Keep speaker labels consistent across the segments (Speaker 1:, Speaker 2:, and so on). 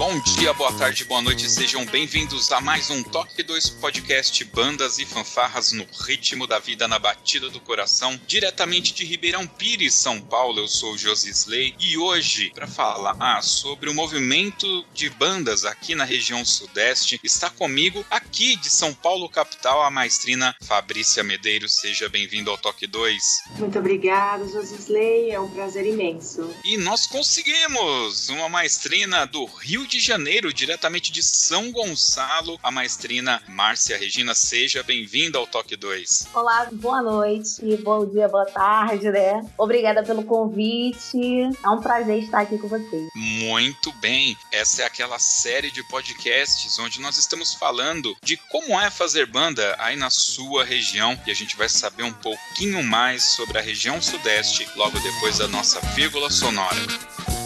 Speaker 1: Bom dia, boa tarde, boa noite, sejam bem-vindos a mais um Toque 2 Podcast Bandas e Fanfarras no Ritmo da Vida na Batida do Coração, diretamente de Ribeirão Pires, São Paulo. Eu sou o Josi Slay e hoje, para falar sobre o movimento de bandas aqui na região Sudeste, está comigo aqui de São Paulo, capital, a maestrina Fabrícia Medeiros. Seja bem-vindo ao Toque 2.
Speaker 2: Muito obrigada, Josi Slay, é um prazer imenso.
Speaker 1: E nós conseguimos uma maestrina do Rio de Janeiro, diretamente de São Gonçalo, a maestrina Márcia Regina. Seja bem-vinda ao Toque 2.
Speaker 3: Olá, boa noite, bom dia, boa tarde, né? Obrigada pelo convite. É um prazer estar aqui com vocês.
Speaker 1: Muito bem. Essa é aquela série de podcasts onde nós estamos falando de como é fazer banda aí na sua região e a gente vai saber um pouquinho mais sobre a região Sudeste logo depois da nossa vírgula sonora.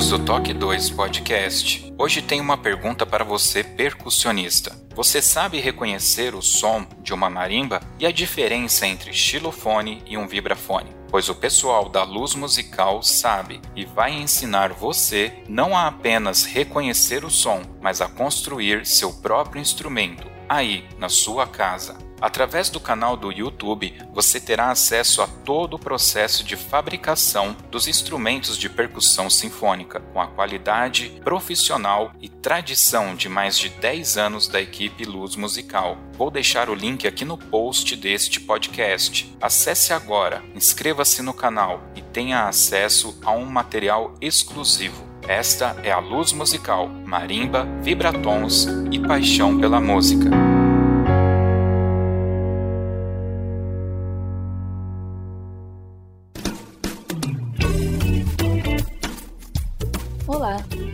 Speaker 1: Amigos do Toque 2 Podcast. Hoje tem uma pergunta para você, percussionista. Você sabe reconhecer o som de uma marimba e a diferença entre xilofone e um vibrafone? Pois o pessoal da luz musical sabe e vai ensinar você não a apenas reconhecer o som, mas a construir seu próprio instrumento aí na sua casa. Através do canal do YouTube, você terá acesso a todo o processo de fabricação dos instrumentos de percussão sinfônica, com a qualidade profissional e tradição de mais de 10 anos da equipe Luz Musical. Vou deixar o link aqui no post deste podcast. Acesse agora, inscreva-se no canal e tenha acesso a um material exclusivo. Esta é a Luz Musical, marimba, vibratons e paixão pela música.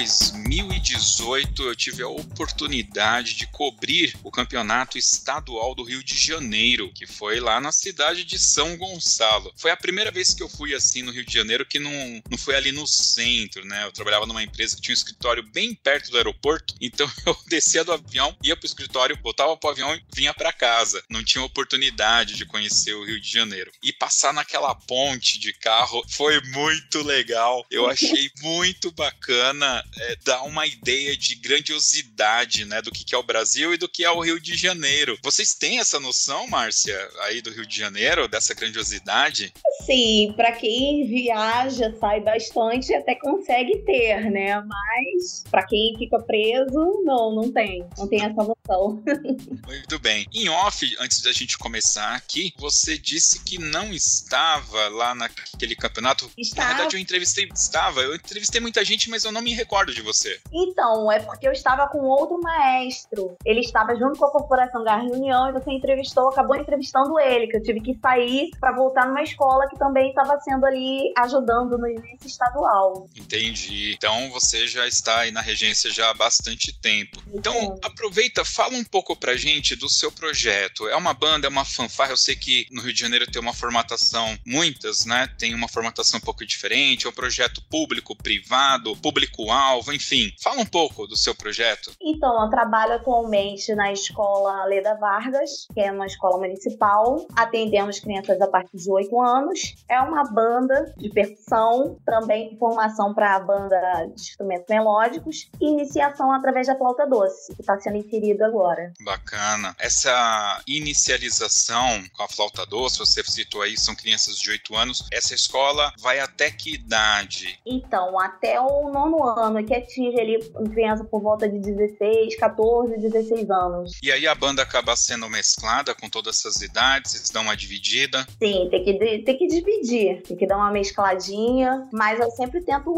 Speaker 1: 2018, eu tive a oportunidade de cobrir o campeonato estadual do Rio de Janeiro, que foi lá na cidade de São Gonçalo. Foi a primeira vez que eu fui assim no Rio de Janeiro, que não, não foi ali no centro, né? Eu trabalhava numa empresa que tinha um escritório bem perto do aeroporto, então eu descia do avião, ia pro escritório, voltava pro avião e vinha para casa. Não tinha oportunidade de conhecer o Rio de Janeiro. E passar naquela ponte de carro foi muito legal. Eu achei muito bacana bacana é, dar uma ideia de grandiosidade, né, do que, que é o Brasil e do que é o Rio de Janeiro. Vocês têm essa noção, Márcia, aí do Rio de Janeiro, dessa grandiosidade?
Speaker 3: Sim, para quem viaja, sai bastante, até consegue ter, né? Mas para quem fica preso, não, não tem. Não tem essa noção.
Speaker 1: Muito bem. Em off, antes da gente começar aqui, você disse que não estava lá naquele campeonato.
Speaker 3: Estava.
Speaker 1: Na verdade, eu entrevistei. Estava. Eu entrevistei muita gente, mas eu não me recordo de você.
Speaker 3: Então, é porque eu estava com outro maestro. Ele estava junto com a Corporação Garra União e você entrevistou, acabou entrevistando ele, que eu tive que sair para voltar numa escola que também estava sendo ali ajudando no início estadual.
Speaker 1: Entendi. Então você já está aí na regência já há bastante tempo. Então, aproveita, fala um pouco pra gente do seu projeto. É uma banda, é uma fanfarra? Eu sei que no Rio de Janeiro tem uma formatação, muitas, né? Tem uma formatação um pouco diferente, é um projeto público, privado, público-alvo, enfim. Fala um pouco do seu projeto.
Speaker 3: Então, eu trabalho atualmente na escola Leda Vargas, que é uma escola municipal. Atendemos crianças a partir de 8 anos. É uma banda de percussão, também formação para a banda de instrumentos melódicos e iniciação através da flauta doce, que está sendo inserido agora.
Speaker 1: Bacana. Essa inicialização com a flauta doce, você citou aí, são crianças de 8 anos. Essa escola vai até que idade?
Speaker 3: Então, até o nono ano, que atinge ali criança por volta de 16, 14, 16 anos.
Speaker 1: E aí a banda acaba sendo mesclada com todas essas idades, eles dão uma dividida?
Speaker 3: Sim, tem que, tem que dividir, tem que dar uma mescladinha, mas eu sempre tento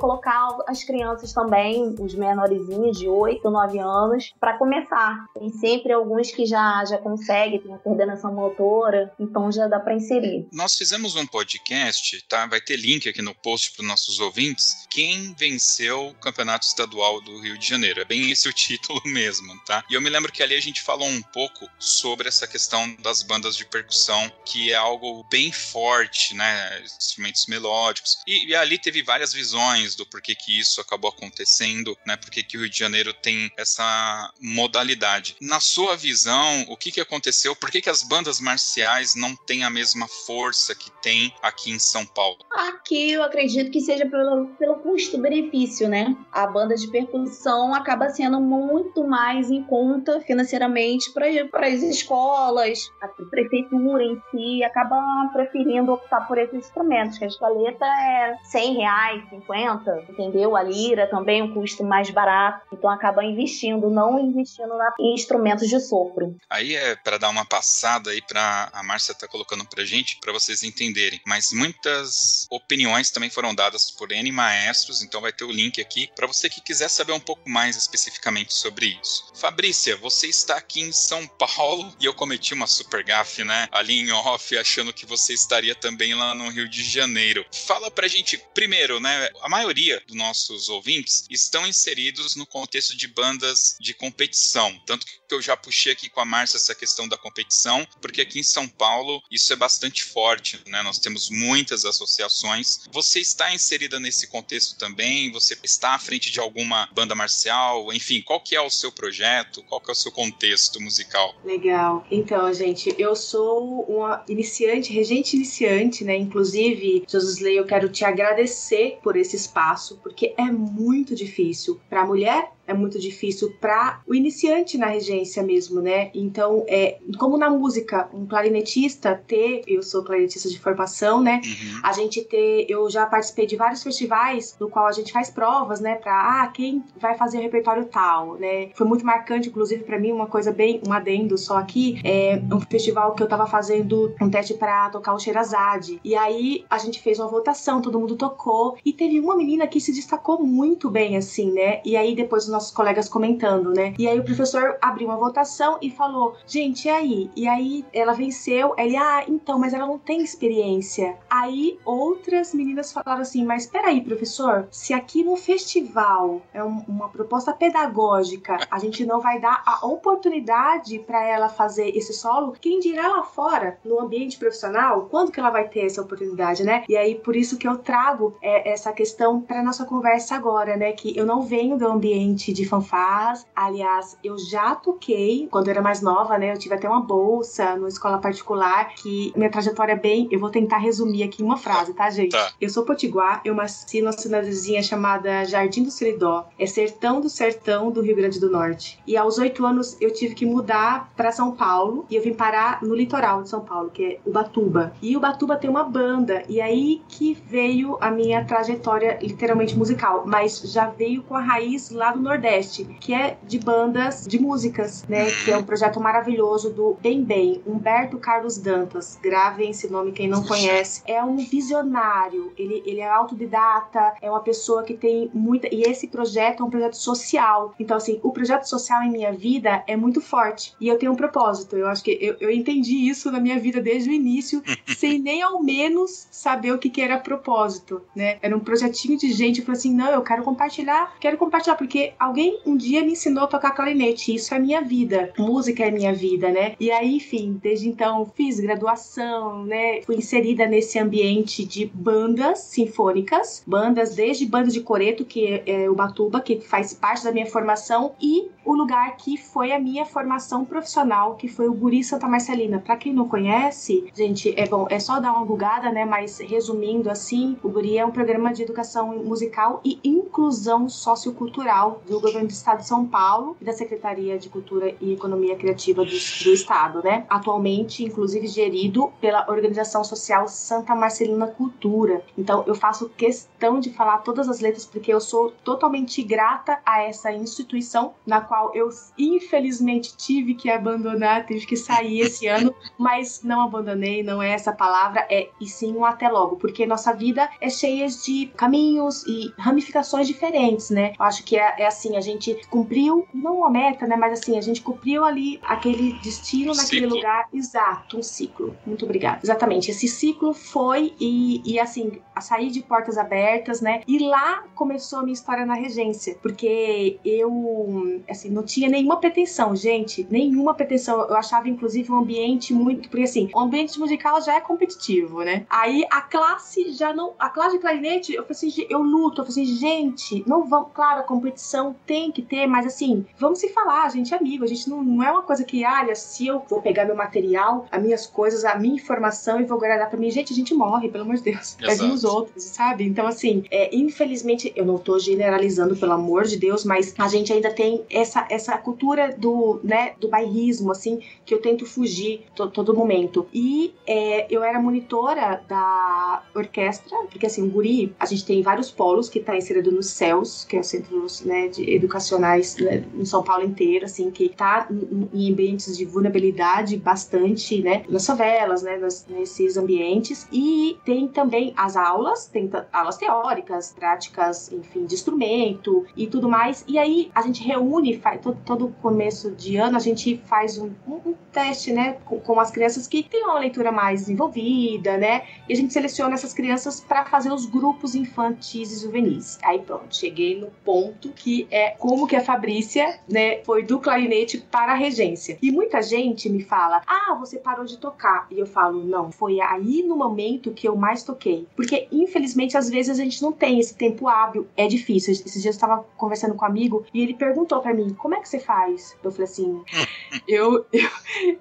Speaker 3: colocar as crianças também, os menorzinhos de 8, 9 anos, para começar. Tem sempre alguns que já, já conseguem, tem a coordenação motora, então já dá para inserir.
Speaker 1: Nós fizemos um podcast, tá? Vai ter link aqui no post para os nossos ouvintes. Quem venceu o campeonato estadual do Rio de Janeiro? É bem esse o título mesmo, tá? E eu me lembro que ali a gente falou um pouco sobre essa questão das bandas de percussão, que é algo bem forte, né? Instrumentos melódicos. E, e ali teve várias visões do porquê que isso acabou acontecendo, né? Porque que o Rio de Janeiro tem essa modalidade. Na sua visão, o que, que aconteceu? Por que, que as bandas marciais não têm a mesma força que tem aqui em São Paulo?
Speaker 3: Aqui eu acredito que seja pelo, pelo custo-benefício, né? A banda de percussão acaba sendo muito mais em conta financeiramente para as escolas, a prefeitura em si acaba preferindo optar por esses instrumentos, que a escaleta é 100 reais, 50, entendeu? A lira também é um custo mais barato, então acaba investindo, não investindo em instrumentos de sopro.
Speaker 1: Aí é para dar uma passada aí para a Márcia tá colocando pra gente, para vocês entenderem, mas muitas opiniões também foram dadas por N maestros, então vai ter o link aqui para você que quiser saber um pouco mais especificamente sobre isso. Fabrícia, você está aqui em São Paulo e eu cometi uma super gafe, né? Ali em off, achando que você estaria também lá no Rio de Janeiro. Fala pra gente, primeiro, né? A maioria dos nossos ouvintes estão inseridos no contexto de bandas de competição. Tanto que eu já puxei aqui com a Márcia essa questão da competição, porque aqui em São Paulo isso é bastante forte, né? Nós temos muitas associações. Você está inserida nesse contexto também? Você está à frente de alguma banda marcial? Enfim, qual que é o seu projeto? Qual que é o seu contexto musical?
Speaker 2: Legal. Então, gente, eu sou uma iniciante, regente iniciante, né? Inclusive, Josusley, eu quero te agradecer por esse espaço, porque é muito difícil para a mulher é muito difícil para o iniciante na regência mesmo, né? Então, é como na música, um clarinetista ter, eu sou clarinetista de formação, né? Uhum. A gente ter, eu já participei de vários festivais no qual a gente faz provas, né, para ah, quem vai fazer o repertório tal, né? Foi muito marcante, inclusive para mim uma coisa bem um adendo só aqui, é um festival que eu tava fazendo um teste para tocar o Sherazade. E aí a gente fez uma votação, todo mundo tocou e teve uma menina que se destacou muito bem assim, né? E aí depois nossos colegas comentando, né? E aí o professor abriu uma votação e falou: gente, e aí? E aí ela venceu. Ele, ah, então, mas ela não tem experiência. Aí outras meninas falaram assim: mas peraí, professor, se aqui no festival é um, uma proposta pedagógica, a gente não vai dar a oportunidade para ela fazer esse solo, quem dirá lá fora, no ambiente profissional, quando que ela vai ter essa oportunidade, né? E aí por isso que eu trago é, essa questão para nossa conversa agora, né? Que eu não venho do ambiente de fanfarras. Aliás, eu já toquei quando eu era mais nova, né? Eu tive até uma bolsa numa escola particular que minha trajetória é bem. Eu vou tentar resumir aqui em uma frase, tá, gente? Tá. Eu sou potiguar, eu nasci numa cidadezinha chamada Jardim do Seridó. É sertão do sertão do Rio Grande do Norte. E aos oito anos eu tive que mudar para São Paulo e eu vim parar no litoral de São Paulo, que é Ubatuba. E Ubatuba tem uma banda, e aí que veio a minha trajetória literalmente musical, mas já veio com a raiz lá do Nordeste Nordeste, que é de bandas de músicas, né? Que é um projeto maravilhoso do Bem Bem, Humberto Carlos Dantas. Gravem esse nome quem não conhece. É um visionário, ele, ele é autodidata, é uma pessoa que tem muita. E esse projeto é um projeto social. Então, assim, o projeto social em minha vida é muito forte. E eu tenho um propósito. Eu acho que eu, eu entendi isso na minha vida desde o início, sem nem ao menos saber o que, que era propósito, né? Era um projetinho de gente. Eu falei assim: não, eu quero compartilhar, quero compartilhar, porque alguém um dia me ensinou a tocar clarinete. Isso é minha vida. Música é minha vida, né? E aí, enfim, desde então fiz graduação, né? Fui inserida nesse ambiente de bandas sinfônicas, bandas desde banda de coreto, que é, é o Batuba, que faz parte da minha formação, e o lugar que foi a minha formação profissional, que foi o Guri Santa Marcelina. Para quem não conhece, gente, é bom, é só dar uma bugada, né? Mas resumindo assim, o Guri é um programa de educação musical e inclusão sociocultural do governo do estado de São Paulo e da Secretaria de Cultura e Economia Criativa do, do estado, né? Atualmente, inclusive, gerido pela organização social Santa Marcelina Cultura. Então, eu faço questão de falar todas as letras porque eu sou totalmente grata a essa instituição na qual qual eu infelizmente tive que abandonar, tive que sair esse ano, mas não abandonei, não é essa palavra, é e sim um até logo, porque nossa vida é cheia de caminhos e ramificações diferentes, né? Eu acho que é, é assim, a gente cumpriu, não uma meta, né, mas assim, a gente cumpriu ali aquele destino um naquele ciclo. lugar, exato, um ciclo. Muito obrigada. Exatamente, esse ciclo foi e, e assim, a sair de portas abertas, né? E lá começou a minha história na regência, porque eu, assim, não tinha nenhuma pretensão, gente, nenhuma pretensão. Eu achava, inclusive, um ambiente muito. Porque, assim, o ambiente musical já é competitivo, né? Aí a classe já não. A classe de clarinete, eu falei assim, eu luto. Eu falei assim, gente, não vamos. Claro, a competição tem que ter, mas assim, vamos se falar, a gente é amigo. A gente não, não é uma coisa que, olha, se eu vou pegar meu material, as minhas coisas, a minha informação e vou guardar pra mim, gente, a gente morre, pelo amor de Deus. Pede os outros, sabe? Então, assim, é, infelizmente, eu não tô generalizando, pelo amor de Deus, mas a gente ainda tem essa essa, cultura do, né, do bairrismo, assim, que eu tento fugir to, todo momento. E é, eu era monitora da orquestra, porque assim, o Guri, a gente tem vários polos que tá inserido nos CELS, que é o Centros né, de Educacionais né, em São Paulo inteiro, assim, que tá em ambientes de vulnerabilidade bastante, né, nas favelas, né, nas, nesses ambientes. E tem também as aulas, tem aulas teóricas, práticas, enfim, de instrumento e tudo mais. E aí a gente reúne faz, todo, todo começo de ano a gente faz um, um, teste, né, com, com, as crianças que têm uma leitura mais desenvolvida, né, e a gente seleciona essas crianças para fazer os grupos infantis e juvenis. Aí pronto, cheguei no ponto que é como que a Fabrícia, né, foi do clarinete para a regência. E muita gente me fala: "Ah, você parou de tocar". E eu falo: "Não, foi aí no momento que eu mais toquei". Porque infelizmente às vezes a gente não tem esse tempo hábil, é difícil. Esses dias eu estava conversando com um amigo e ele perguntou para mim: como é que você faz? Eu falei assim, eu, eu,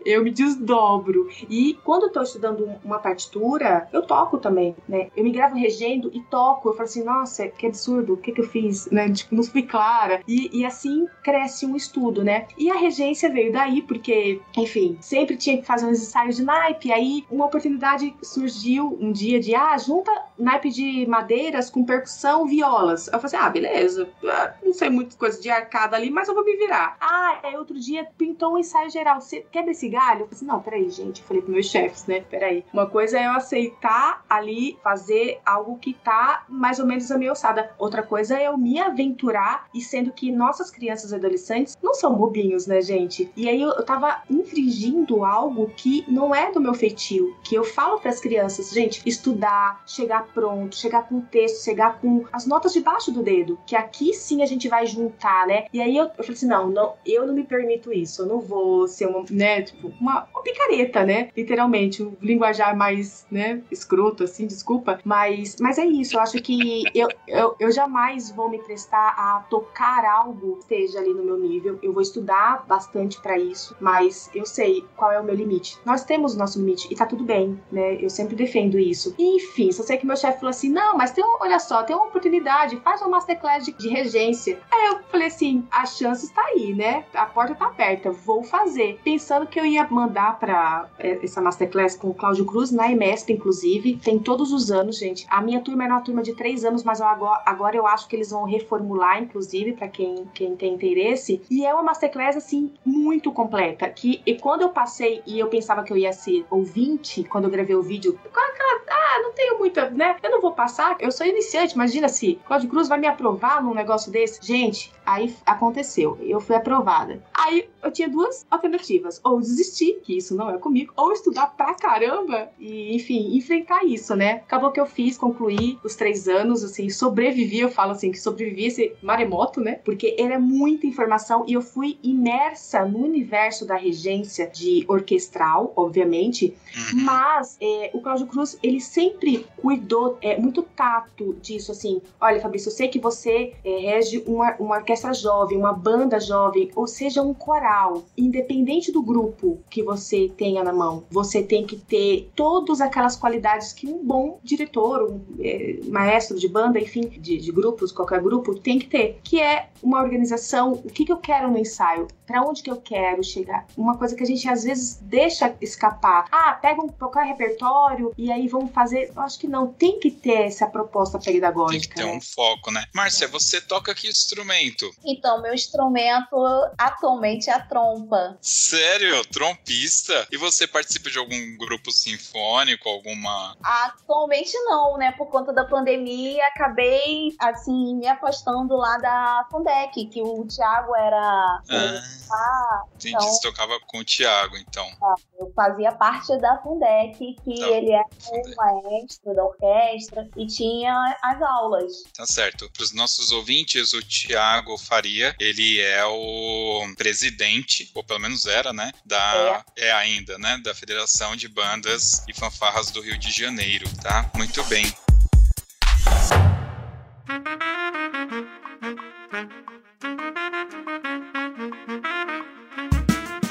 Speaker 2: eu me desdobro. E quando eu tô estudando uma partitura, eu toco também, né? Eu me gravo regendo e toco. Eu falo assim, nossa, que absurdo, o que que eu fiz? Né? Tipo, não fui clara. E, e assim cresce um estudo, né? E a regência veio daí, porque, enfim, sempre tinha que fazer uns ensaios de naipe. Aí uma oportunidade surgiu um dia de, ah, junta naipe de madeiras com percussão, violas. Eu falei assim, ah, beleza. Ah, não sei muita coisa de arcada ali, mas eu vou me virar. Ah, aí outro dia pintou um ensaio geral. Você quebra esse galho? Eu falei assim, não, peraí, gente. Eu falei pros meus chefes, né? Peraí. Uma coisa é eu aceitar ali fazer algo que tá mais ou menos a minha alçada. Outra coisa é eu me aventurar e sendo que nossas crianças e adolescentes não são bobinhos, né, gente? E aí eu, eu tava infringindo algo que não é do meu feitio. Que eu falo para as crianças, gente, estudar, chegar pronto, chegar com o texto, chegar com as notas debaixo do dedo. Que aqui sim a gente vai juntar, né? E aí eu, eu falei assim, não, não, eu não me permito isso. Eu não vou ser uma, né, tipo, uma, uma picareta, né? Literalmente, o linguajar mais, né, escroto, assim, desculpa. Mas, mas é isso. Eu acho que eu, eu, eu jamais vou me prestar a tocar algo que esteja ali no meu nível. Eu vou estudar bastante para isso, mas eu sei qual é o meu limite. Nós temos o nosso limite e tá tudo bem, né? Eu sempre defendo isso. enfim, só sei que meu chefe falou assim: não, mas tem, um, olha só, tem uma oportunidade, faz uma masterclass de, de regência. Aí eu falei assim: a chance está aí, né? A porta tá aberta, vou fazer. Pensando que eu ia mandar para é, essa masterclass com o Cláudio Cruz na EMESP, inclusive, tem todos os anos, gente. A minha turma era uma turma de três anos, mas eu agora, agora eu acho que eles vão reformular, inclusive inclusive, para quem, quem tem interesse. E é uma masterclass, assim, muito completa. Que e quando eu passei e eu pensava que eu ia ser ouvinte, quando eu gravei o vídeo, ah, não tenho muita, né? Eu não vou passar, eu sou iniciante, imagina se Cláudio Cruz vai me aprovar num negócio desse. Gente, aí aconteceu, eu fui aprovada. Aí eu tinha duas alternativas, ou desistir, que isso não é comigo, ou estudar pra caramba e, enfim, enfrentar isso, né? Acabou que eu fiz, concluí os três anos, assim, sobrevivi, eu falo assim, que sobrevivi esse maremoto, né? Porque era muita informação e eu fui imersa no universo da regência de orquestral, obviamente, uhum. mas é, o Cláudio Cruz, ele sempre cuidou, é, muito tato disso, assim, olha, Fabrício, eu sei que você é, rege uma, uma orquestra jovem, uma banda jovem, ou seja, um coral, independente do grupo que você tenha na mão, você tem que ter todas aquelas qualidades que um bom diretor, um é, maestro de banda, enfim, de, de, grupos, qualquer grupo, tem que ter, que é uma organização, o que, que eu quero no ensaio, para onde que eu quero chegar. Uma coisa que a gente às vezes deixa escapar. Ah, pega um qualquer repertório e aí vamos fazer. Eu acho que não, tem que ter essa proposta pedagógica.
Speaker 1: Tem que ter né? um foco, né? Márcia, você toca que instrumento?
Speaker 3: Então, meu instrumento atualmente é a trompa.
Speaker 1: Sério? Trompista? E você participa de algum grupo sinfônico, alguma.
Speaker 3: Atualmente não, né? Por conta da pandemia, acabei, assim, me afastando lá da Fundec, que o Thiago era.
Speaker 1: Ah. Ah, Entendi, então, você tocava com o Tiago, então.
Speaker 3: Tá, eu fazia parte da Fundec, que tá. ele era o maestro da orquestra e tinha as aulas.
Speaker 1: Tá certo. Para os nossos ouvintes, o Tiago Faria, ele é o presidente, ou pelo menos era, né? Da, é. é ainda, né? Da Federação de Bandas e Fanfarras do Rio de Janeiro, tá? Muito bem.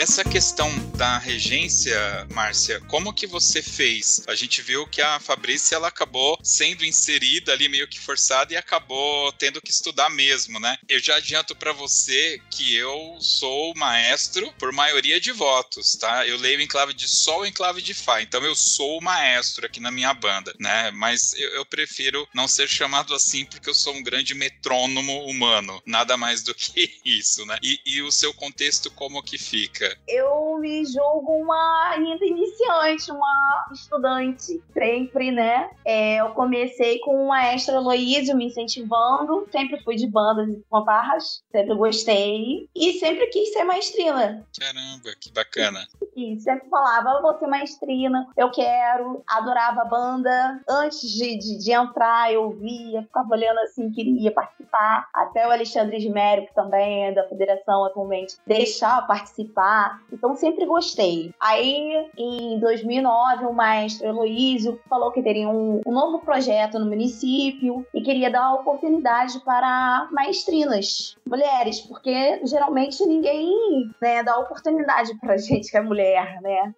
Speaker 1: Essa questão da regência, Márcia, como que você fez? A gente viu que a Fabrícia ela acabou sendo inserida ali meio que forçada e acabou tendo que estudar mesmo, né? Eu já adianto para você que eu sou maestro por maioria de votos, tá? Eu leio em clave de sol e em clave de fá, então eu sou maestro aqui na minha banda, né? Mas eu, eu prefiro não ser chamado assim porque eu sou um grande metrônomo humano, nada mais do que isso, né? E, e o seu contexto como que fica?
Speaker 3: Eu me julgo uma ainda iniciante, uma estudante. Sempre, né? É, eu comecei com o maestro Aloysio me incentivando. Sempre fui de bandas e fanfarras. Sempre gostei. E sempre quis ser maestrina.
Speaker 1: Caramba, que bacana.
Speaker 3: E sempre falava, eu vou ser maestrina, eu quero. Adorava a banda. Antes de, de, de entrar, eu via, ficava olhando assim, queria participar. Até o Alexandre Esmério, que também é da federação atualmente, deixar participar então sempre gostei. Aí, em 2009, o maestro Heloísio falou que teria um, um novo projeto no município e queria dar oportunidade para maestrinas, mulheres, porque geralmente ninguém né, dá oportunidade pra gente que é mulher, né?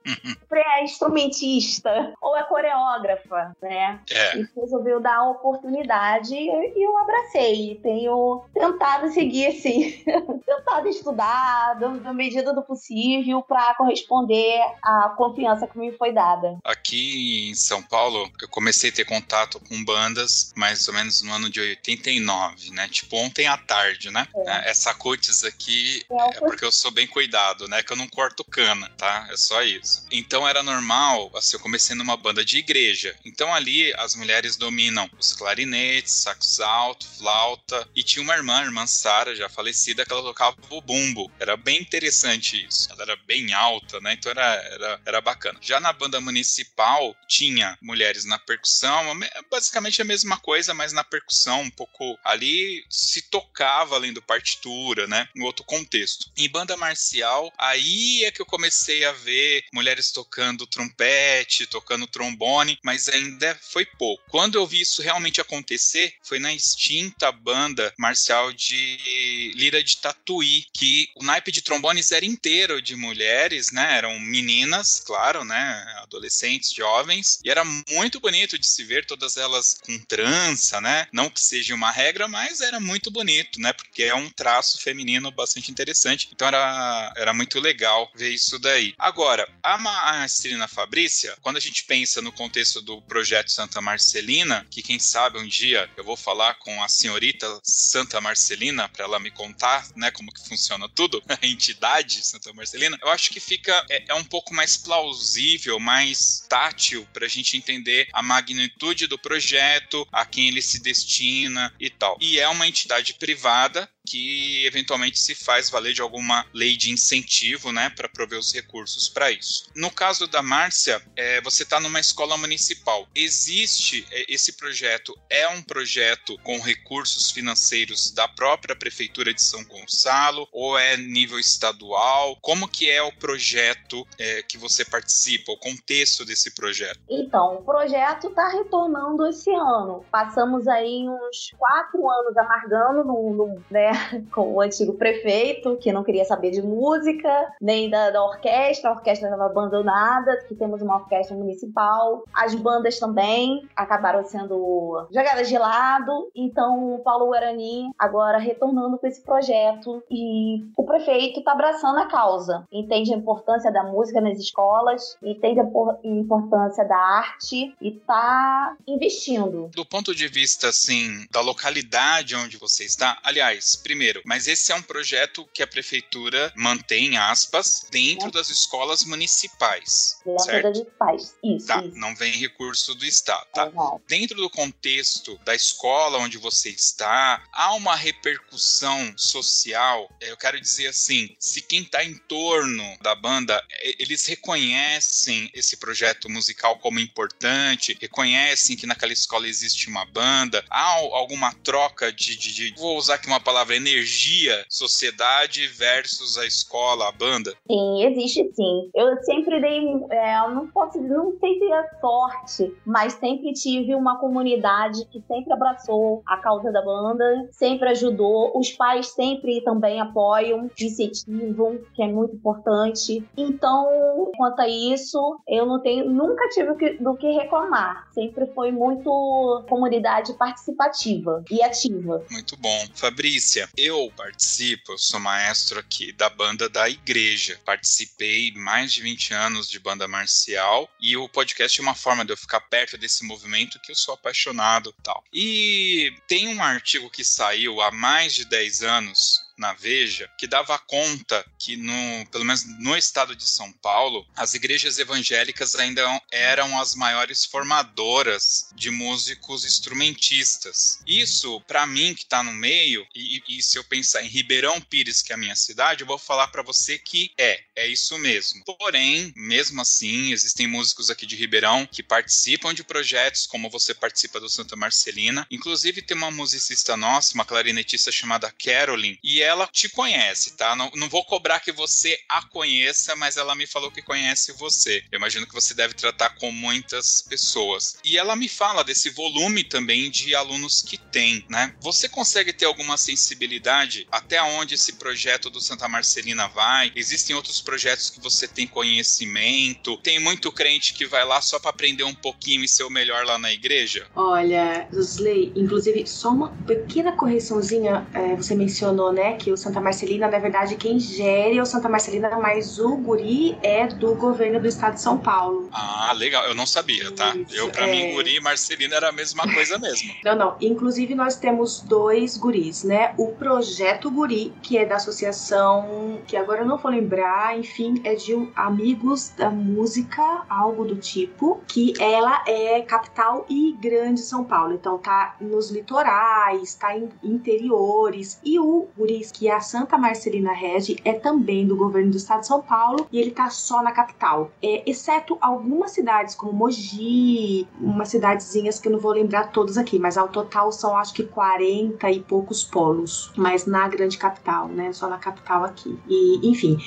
Speaker 3: é instrumentista ou é coreógrafa, né? É. E resolveu dar a oportunidade e eu abracei. Tenho tentado seguir, assim, tentado estudar, na medida do possível possível para corresponder à confiança que me foi dada.
Speaker 1: Aqui em São Paulo, eu comecei a ter contato com bandas mais ou menos no ano de 89, né? Tipo ontem à tarde, né? É. Essa cutis aqui é, é porque eu sou bem cuidado, né? Que eu não corto cana, tá? É só isso. Então era normal, assim, eu comecei numa banda de igreja. Então ali as mulheres dominam os clarinetes, sax alto, flauta e tinha uma irmã, a irmã Sara, já falecida, que ela tocava o bumbo. Era bem interessante isso ela era bem alta, né? Então era, era, era bacana. Já na banda municipal, tinha mulheres na percussão, basicamente a mesma coisa, mas na percussão, um pouco ali se tocava além do partitura, né? Em outro contexto. Em banda marcial, aí é que eu comecei a ver mulheres tocando trompete, tocando trombone, mas ainda foi pouco. Quando eu vi isso realmente acontecer, foi na extinta banda marcial de Lira de Tatuí, que o naipe de trombones era inteiro de mulheres, né? Eram meninas, claro, né? Adolescentes, jovens. E era muito bonito de se ver todas elas com trança, né? Não que seja uma regra, mas era muito bonito, né? Porque é um traço feminino bastante interessante. Então era, era muito legal ver isso daí. Agora, a Maestrina Fabrícia, quando a gente pensa no contexto do projeto Santa Marcelina, que quem sabe um dia eu vou falar com a senhorita Santa Marcelina para ela me contar, né, como que funciona tudo, a entidade Santa Marcelina, eu acho que fica é, é um pouco mais plausível, mais tátil para a gente entender a magnitude do projeto, a quem ele se destina e tal. E é uma entidade privada que eventualmente se faz valer de alguma lei de incentivo, né, para prover os recursos para isso. No caso da Márcia, é, você está numa escola municipal. Existe é, esse projeto é um projeto com recursos financeiros da própria prefeitura de São Gonçalo ou é nível estadual? Como que é o projeto é, que você participa, o contexto desse projeto?
Speaker 3: Então, o projeto está retornando esse ano. Passamos aí uns quatro anos amargando no, no né, com o antigo prefeito, que não queria saber de música, nem da, da orquestra, a orquestra estava abandonada, que temos uma orquestra municipal. As bandas também acabaram sendo jogadas de lado, então o Paulo Guarani agora retornando com esse projeto e o prefeito está abraçando a causa, entende a importância da música nas escolas, entende a importância da arte e está investindo.
Speaker 1: Do ponto de vista, assim, da localidade onde você está, aliás, primeiro, mas esse é um projeto que a prefeitura mantém, aspas, dentro é. das escolas municipais. Dentro certo? das
Speaker 3: municipais, isso,
Speaker 1: tá,
Speaker 3: isso.
Speaker 1: Não vem recurso do Estado, tá? Dentro do contexto da escola onde você está, há uma repercussão social, é, eu quero dizer assim, se quem está em torno da banda, é, eles reconhecem esse projeto musical como importante, reconhecem que naquela escola existe uma banda, há alguma troca de, de, de vou usar aqui uma palavra energia, sociedade versus a escola, a banda?
Speaker 3: Sim, existe sim. Eu sempre dei, é, não posso, não sei se é sorte, mas sempre tive uma comunidade que sempre abraçou a causa da banda, sempre ajudou. Os pais sempre também apoiam, incentivam, que é muito importante. Então, quanto a isso, eu não tenho, nunca tive do que reclamar. Sempre foi muito comunidade participativa e ativa.
Speaker 1: Muito bom. Fabrícia, eu participo, sou maestro aqui da banda da igreja. Participei mais de 20 anos de banda marcial e o podcast é uma forma de eu ficar perto desse movimento que eu sou apaixonado tal. E tem um artigo que saiu há mais de 10 anos na Veja que dava conta que, no, pelo menos no estado de São Paulo, as igrejas evangélicas ainda eram as maiores formadoras de músicos instrumentistas. Isso, para mim que está no meio, e, e, se eu pensar em Ribeirão Pires, que é a minha cidade, eu vou falar para você que é, é isso mesmo. Porém, mesmo assim, existem músicos aqui de Ribeirão que participam de projetos, como você participa do Santa Marcelina. Inclusive, tem uma musicista nossa, uma clarinetista chamada Carolyn, e ela te conhece, tá? Não, não vou cobrar que você a conheça, mas ela me falou que conhece você. Eu imagino que você deve tratar com muitas pessoas. E ela me fala desse volume também de alunos que tem, né? Você consegue ter alguma sensibilidade até onde esse projeto do Santa Marcelina vai? Existem outros projetos que você tem conhecimento? Tem muito crente que vai lá só para aprender um pouquinho e ser o melhor lá na igreja?
Speaker 2: Olha, Zusley, inclusive, só uma pequena correçãozinha, é, você mencionou, né? Que o Santa Marcelina, na verdade, quem gere é o Santa Marcelina, mas o guri é do governo do estado de São Paulo.
Speaker 1: Ah, legal. Eu não sabia, tá? Isso, eu, pra é... mim, guri e Marcelina era a mesma coisa mesmo.
Speaker 2: não, não. Inclusive, nós temos dois guris, né? O Projeto Guri, que é da associação, que agora eu não vou lembrar, enfim, é de Amigos da Música, algo do tipo, que ela é capital e grande São Paulo. Então, tá nos litorais, tá em interiores. E o Guri que a Santa Marcelina rege é também do governo do estado de São Paulo e ele tá só na capital. É, exceto algumas cidades como Mogi, umas cidadezinhas que eu não vou lembrar todas aqui, mas ao total são acho que 40 e poucos polos, mas na grande capital, né? Só na capital aqui. E enfim,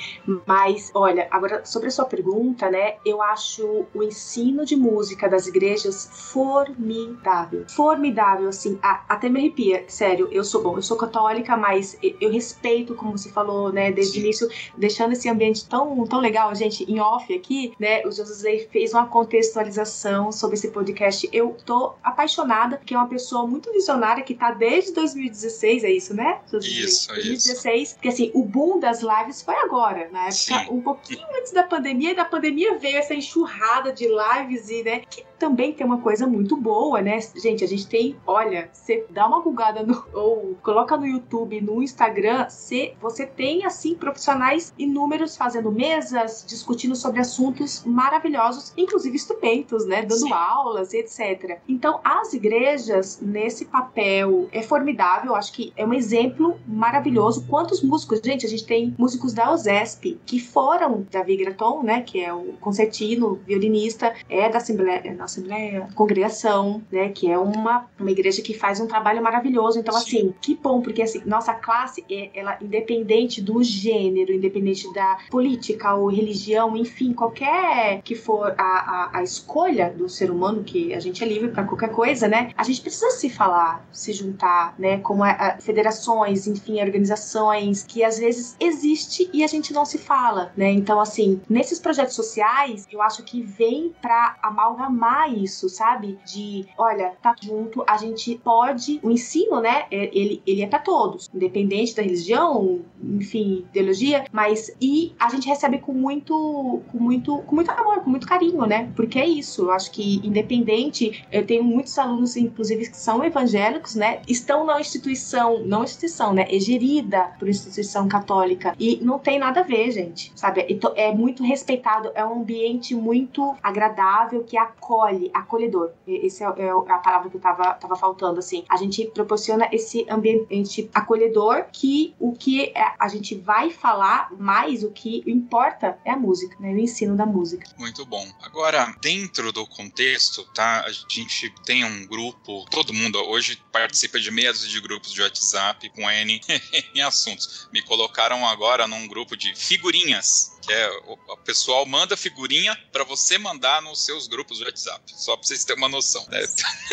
Speaker 2: mas olha, agora sobre a sua pergunta, né? Eu acho o ensino de música das igrejas formidável. Formidável, assim, a, até me arrepia. Sério, eu sou bom, eu sou católica, mas eu o respeito, como você falou, né, desde o início, deixando esse ambiente tão, tão legal, gente, em off aqui, né, o Josué fez uma contextualização sobre esse podcast. Eu tô apaixonada, porque é uma pessoa muito visionária que tá desde 2016, é isso, né?
Speaker 1: Isso,
Speaker 2: 2016, isso. porque assim, o boom das lives foi agora, na época, Sim. um pouquinho antes da pandemia, e da pandemia veio essa enxurrada de lives e, né, que também tem uma coisa muito boa, né? Gente, a gente tem, olha, você dá uma bugada no, ou coloca no YouTube, no Instagram, você, você tem, assim, profissionais inúmeros fazendo mesas, discutindo sobre assuntos maravilhosos, inclusive estupentos, né? Dando Sim. aulas, etc. Então, as igrejas, nesse papel, é formidável, acho que é um exemplo maravilhoso. Quantos músicos, gente, a gente tem músicos da OSESP que foram da Vigraton, né? Que é o concertino, violinista, é da Assembleia, Assembleia, congregação, né? Que é uma, uma igreja que faz um trabalho maravilhoso. Então, Sim. assim, que bom, porque assim, nossa classe, é, ela, independente do gênero, independente da política ou religião, enfim, qualquer que for a, a, a escolha do ser humano, que a gente é livre para qualquer coisa, né? A gente precisa se falar, se juntar, né? Como a, a, federações, enfim, organizações que às vezes existe e a gente não se fala, né? Então, assim, nesses projetos sociais, eu acho que vem para amalgamar isso, sabe? De, olha, tá junto, a gente pode. O ensino, né? É, ele, ele é para todos, independente da religião, enfim, ideologia, mas e a gente recebe com muito, com muito, com muito amor, com muito carinho, né? Porque é isso. Eu acho que independente, eu tenho muitos alunos, inclusive, que são evangélicos, né? Estão na instituição, não instituição, né? É gerida por instituição católica e não tem nada a ver, gente, sabe? É muito respeitado, é um ambiente muito agradável que acolhe acolhe, acolhedor. Essa é, é, a palavra que tava, tava faltando, assim. A gente proporciona esse ambiente acolhedor que o que é, a gente vai falar mais, o que importa é a música, né? O ensino da música.
Speaker 1: Muito bom. Agora, dentro do contexto, tá? A gente tem um grupo, todo mundo hoje participa de meias de grupos de WhatsApp com N em assuntos. Me colocaram agora num grupo de figurinhas que é o, pessoal manda figurinha para você mandar nos seus grupos de WhatsApp, só para vocês terem uma noção. Né?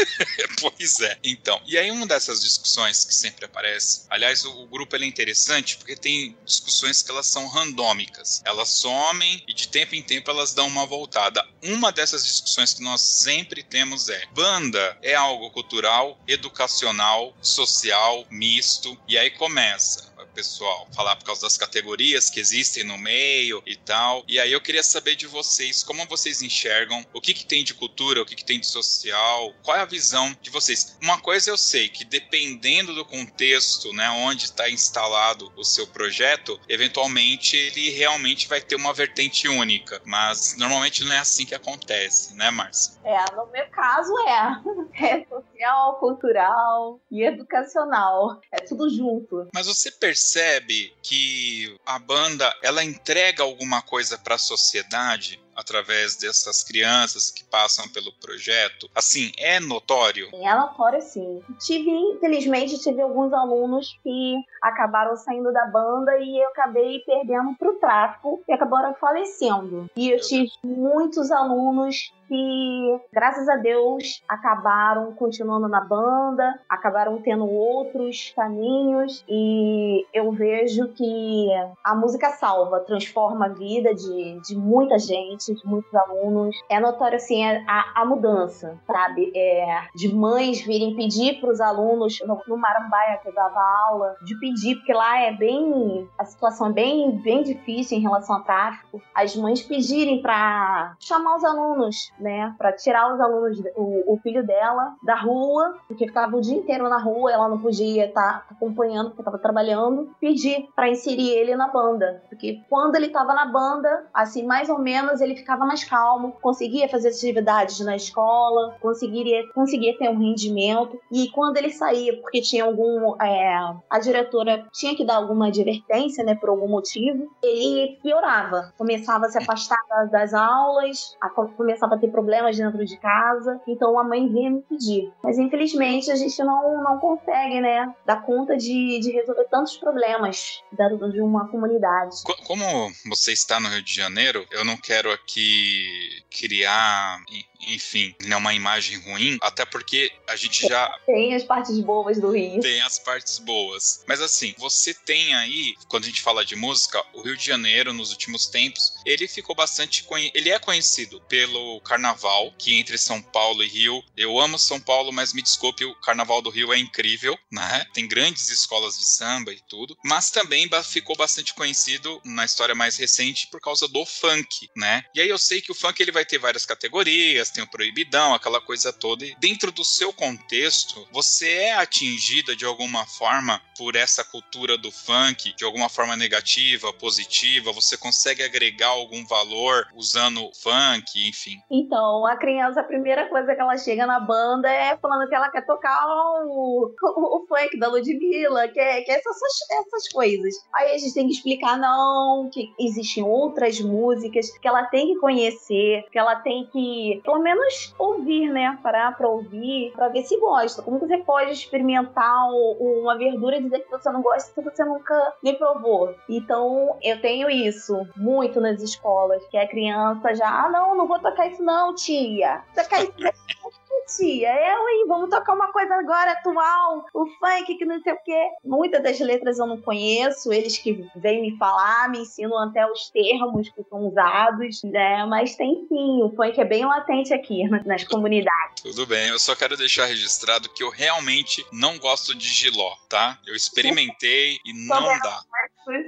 Speaker 1: pois é. Então, e aí uma dessas discussões que sempre aparece, aliás, o, o grupo é interessante porque tem discussões que elas são randômicas. Elas somem e de tempo em tempo elas dão uma voltada. Uma dessas discussões que nós sempre temos é: banda é algo cultural, educacional, social, misto, e aí começa pessoal falar por causa das categorias que existem no meio e tal. E aí eu queria saber de vocês como vocês enxergam o que, que tem de cultura, o que, que tem de social, qual é a visão de vocês. Uma coisa eu sei que dependendo do contexto, né, onde está instalado o seu projeto, eventualmente ele realmente vai ter uma vertente única. Mas normalmente não é assim que acontece, né, Márcia?
Speaker 3: É, no meu caso é. É social, cultural e educacional. É tudo junto.
Speaker 1: Mas você percebe percebe que a banda ela entrega alguma coisa para a sociedade através dessas crianças que passam pelo projeto? Assim, é notório?
Speaker 3: É notório, sim. Tive, infelizmente, tive alguns alunos que acabaram saindo da banda e eu acabei perdendo para o tráfico e acabaram falecendo. E eu tive muitos alunos que, graças a Deus, acabaram continuando na banda, acabaram tendo outros caminhos e eu vejo que a música salva, transforma a vida de, de muita gente, de muitos alunos. É notório, assim, a, a mudança, sabe? É, de mães virem pedir para os alunos no, no Marambaia que eu dava aula, de pedir, porque lá é bem, a situação é bem, bem difícil em relação ao tráfico, as mães pedirem para chamar os alunos né, para tirar os alunos, o, o, filho dela da rua, porque ficava o dia inteiro na rua, ela não podia estar tá acompanhando porque estava trabalhando, pedir para inserir ele na banda, porque quando ele estava na banda, assim, mais ou menos ele ficava mais calmo, conseguia fazer atividades na escola, conseguiria, conseguia ter um rendimento, e quando ele saía, porque tinha algum, é, a diretora tinha que dar alguma advertência, né, por algum motivo, ele piorava, começava a se afastar das aulas, a, começava a ter problemas dentro de casa, então a mãe vinha me pedir. Mas infelizmente a gente não, não consegue, né, dar conta de, de resolver tantos problemas dentro de uma comunidade.
Speaker 1: Como você está no Rio de Janeiro, eu não quero aqui que criar, enfim, né, uma imagem ruim, até porque a gente já.
Speaker 3: Tem as partes boas do Rio.
Speaker 1: Tem as partes boas. Mas assim, você tem aí, quando a gente fala de música, o Rio de Janeiro, nos últimos tempos, ele ficou bastante. Conhe... Ele é conhecido pelo carnaval, que entre São Paulo e Rio. Eu amo São Paulo, mas me desculpe, o carnaval do Rio é incrível, né? Tem grandes escolas de samba e tudo. Mas também ficou bastante conhecido na história mais recente por causa do funk, né? E aí eu sei que o funk ele vai ter várias categorias, tem o proibidão, aquela coisa toda. E dentro do seu contexto, você é atingida de alguma forma por essa cultura do funk, de alguma forma negativa, positiva? Você consegue agregar algum valor usando funk, enfim?
Speaker 3: Então, a criança, a primeira coisa que ela chega na banda é falando que ela quer tocar o, o, o funk da Ludmilla, que é, que é essas, essas coisas. Aí a gente tem que explicar, não, que existem outras músicas que ela tem que conhecer, que ela tem que, pelo menos, ouvir, né? Parar pra ouvir, pra ver se gosta. Como você pode experimentar uma verdura e dizer que você não gosta se você nunca nem provou? Então, eu tenho isso muito nas escolas, que a criança já, ah, não, não vou tocar isso não, tia. Tocar isso tia, eu, hein? Vamos tocar uma coisa agora atual, o funk que não sei o quê. Muitas das letras eu não conheço, eles que vêm me falar, me ensinam até os termos que são usados, né? Mas tem sim, o funk é bem latente aqui nas comunidades.
Speaker 1: Tudo bem, eu só quero deixar registrado que eu realmente não gosto de giló, tá? Eu experimentei e não dá.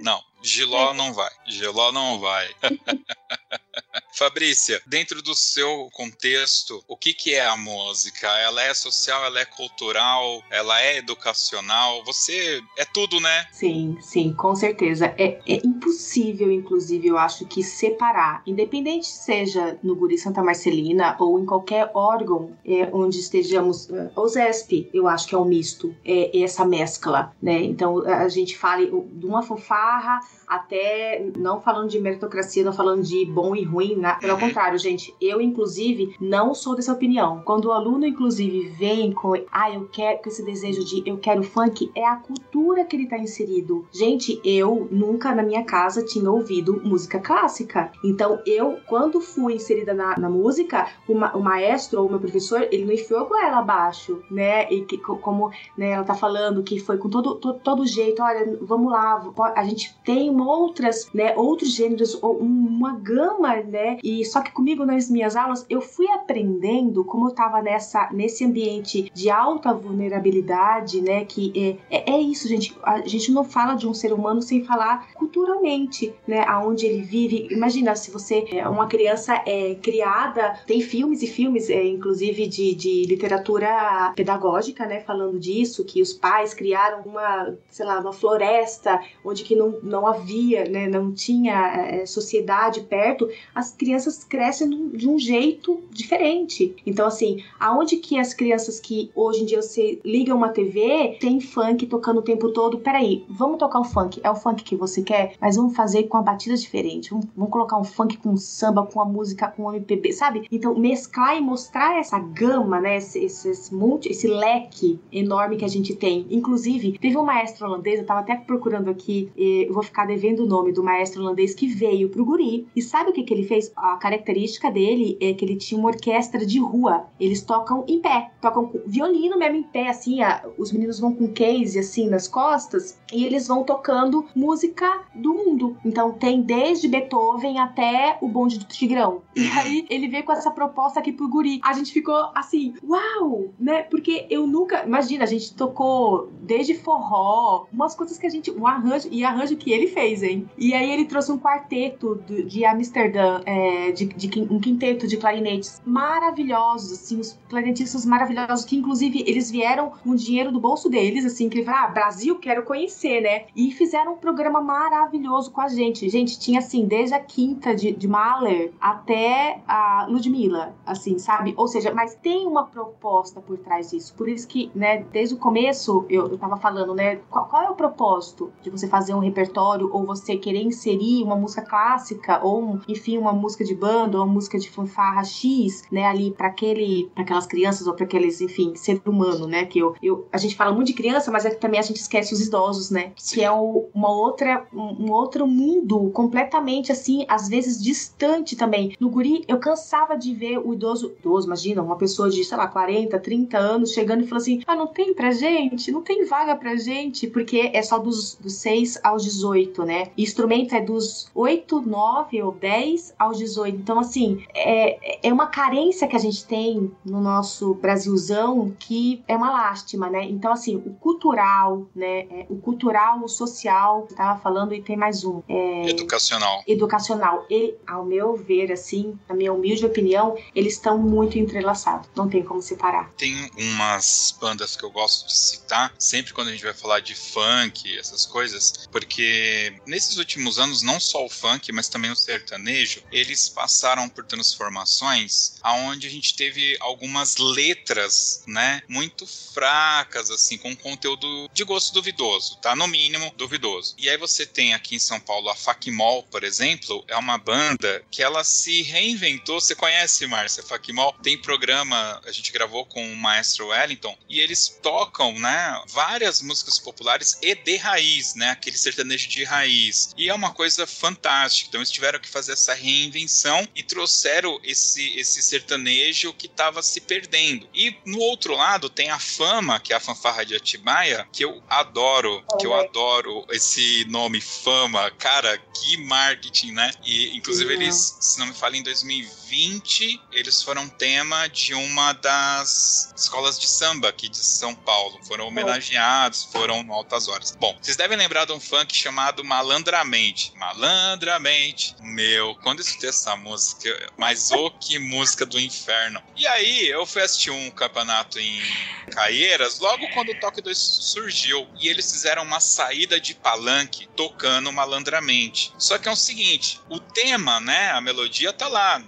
Speaker 1: Não, Giló não vai. Giló não vai. Fabrícia, dentro do seu contexto, o que, que é a música? Ela é social, ela é cultural, ela é educacional? Você é tudo, né?
Speaker 2: Sim, sim, com certeza. É, é impossível, inclusive, eu acho que separar, independente seja no Guri Santa Marcelina ou em qualquer órgão é, onde estejamos, é, o ZESP, eu acho que é um misto, é, é essa mescla, né? Então a gente fala de uma fanfarra até não falando de meritocracia, não falando de bom e ruim, na, pelo uhum. contrário, gente, eu inclusive não sou dessa opinião. Quando o aluno inclusive vem com, ah, eu quero com esse desejo de eu quero funk, é a cultura que ele tá inserido. Gente, eu nunca na minha casa tinha ouvido música clássica. Então eu, quando fui inserida na, na música, o, ma, o maestro ou o meu professor, ele não enfiou com ela abaixo, né? E que, como né, ela tá falando que foi com todo, todo, todo jeito, olha, vamos lá, a gente tem outras, né, outros gêneros, uma gama, né? E só que comigo nas minhas aulas eu fui aprendendo como eu tava nessa nesse ambiente de alta vulnerabilidade, né, que é, é, é isso, gente. A gente não fala de um ser humano sem falar culturalmente, né, aonde ele vive. Imagina se você é uma criança é criada, tem filmes e filmes, é, inclusive de, de literatura pedagógica, né, falando disso, que os pais criaram uma, sei lá, uma floresta onde que não, não havia, né, não tinha é, sociedade perto, as crianças crescem de um jeito diferente. Então, assim, aonde que as crianças que hoje em dia você liga uma TV, tem funk tocando o tempo todo, peraí, vamos tocar um funk, é o funk que você quer, mas vamos fazer com a batida diferente, vamos, vamos colocar um funk com samba, com a música, com o MPB, sabe? Então, mesclar e mostrar essa gama, né, esse, esse, esse, multi, esse leque enorme que a gente tem. Inclusive, teve um maestro holandês, eu tava até procurando aqui, eu vou ficar devendo o nome do maestro holandês que veio pro guri. E sabe o que, que ele fez? A característica dele é que ele tinha uma orquestra de rua. Eles tocam em pé, tocam violino mesmo em pé, assim, a, os meninos vão com case assim nas costas e eles vão tocando música do mundo. Então tem desde Beethoven até o bonde do Tigrão. E aí ele veio com essa proposta aqui pro guri. A gente ficou assim, uau, né? Porque eu nunca, imagina, a gente tocou desde forró, umas coisas que a gente, um arranjo e arranjo que ele fez hein? E aí ele trouxe um quarteto de Amsterdã, é, de, de, um quinteto de clarinetes maravilhosos, assim, os clarinetistas maravilhosos, que inclusive eles vieram com dinheiro do bolso deles, assim, que ele falou, ah, Brasil, quero conhecer, né? E fizeram um programa maravilhoso com a gente. Gente, tinha assim, desde a quinta de, de Mahler até a Ludmilla, assim, sabe? Ou seja, mas tem uma proposta por trás disso. Por isso que, né, desde o começo eu, eu tava falando, né, qual, qual é o propósito de você fazer um repertório ou você querer inserir uma música clássica ou, enfim, uma, música de banda ou uma música de fanfarra X, né, ali para aquele, para aquelas crianças ou para aqueles, enfim, ser humano, né, que eu, eu, a gente fala muito de criança, mas é que também a gente esquece os idosos, né, que é uma outra, um, outro mundo completamente assim, às vezes distante também. No guri, eu cansava de ver o idoso, idoso, imagina, uma pessoa de, sei lá, 40, 30 anos chegando e falando assim: "Ah, não tem pra gente, não tem vaga pra gente", porque é só dos, dos 6 aos 18, né? Instrumento é dos 8, 9 ou 10 aos 18. Então, assim, é, é uma carência que a gente tem no nosso Brasilzão que é uma lástima, né? Então, assim, o cultural, né? É, o cultural, o social, eu tava falando e tem mais um. É,
Speaker 1: educacional.
Speaker 2: Educacional. Ele, ao meu ver, assim, na minha humilde opinião, eles estão muito entrelaçados. Não tem como separar.
Speaker 1: Tem umas bandas que eu gosto de citar, sempre quando a gente vai falar de funk, essas coisas, porque nesses últimos anos, não só o funk, mas também o sertanejo, eles passaram por transformações aonde a gente teve algumas letras, né, muito fracas, assim, com conteúdo de gosto duvidoso, tá? No mínimo, duvidoso. E aí você tem aqui em São Paulo a Facmol, por exemplo, é uma banda que ela se reinventou. Você conhece, Márcia, Facmol? Tem programa, a gente gravou com o maestro Wellington, e eles tocam, né, várias músicas populares e de raiz, né, aquele sertanejo de raiz. E é uma coisa fantástica. Então eles tiveram que fazer essa reinvenção e trouxeram esse, esse sertanejo que estava se perdendo. E no outro lado tem a Fama, que é a fanfarra de Atibaia, que eu adoro, que eu adoro esse nome Fama. Cara, que marketing, né? E inclusive uhum. eles, se não me falha, em 2020 eles foram tema de uma das escolas de samba aqui de São Paulo. Foram homenageados, foram no altas horas. Bom, vocês devem lembrar de um funk chamado Malandramente. Malandramente. Meu, quando eu escutei essa música, mas o oh, que música do inferno. E aí, eu fui assistir um campeonato em Caieiras, logo quando o Toque 2 surgiu. E eles fizeram uma saída de palanque tocando malandramente. Só que é o seguinte: o tema, né? A melodia tá lá.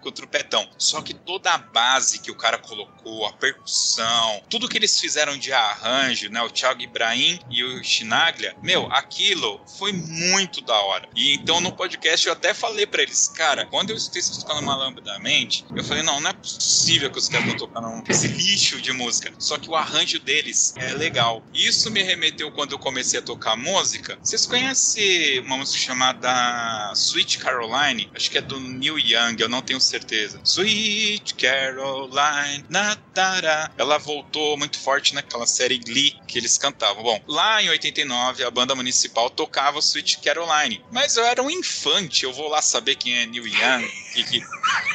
Speaker 1: Com o trupetão. Só que toda a base que o cara colocou, a percussão, tudo que eles fizeram de arranjo, né? O Thiago Ibrahim e o Chinaglia, meu, aquilo foi muito da hora. E então no podcast eu até falei para eles, cara, quando eu escutei vocês tocando malandramente, eu falei, não, não é possível que os caras estão tocando esse lixo de música. Só que o arranjo deles é legal. Isso me remeteu quando eu comecei a tocar música. Vocês conhecem uma música chamada Sweet Caroline? Acho que é do Neil Young, eu não tenho certeza. Sweet Caroline, natara. Ela voltou muito forte naquela série Glee que eles cantavam. Bom, lá em 89 a banda municipal tocava Sweet Caroline, mas eu era um infante, eu vou lá saber quem é Neil Young, que, que...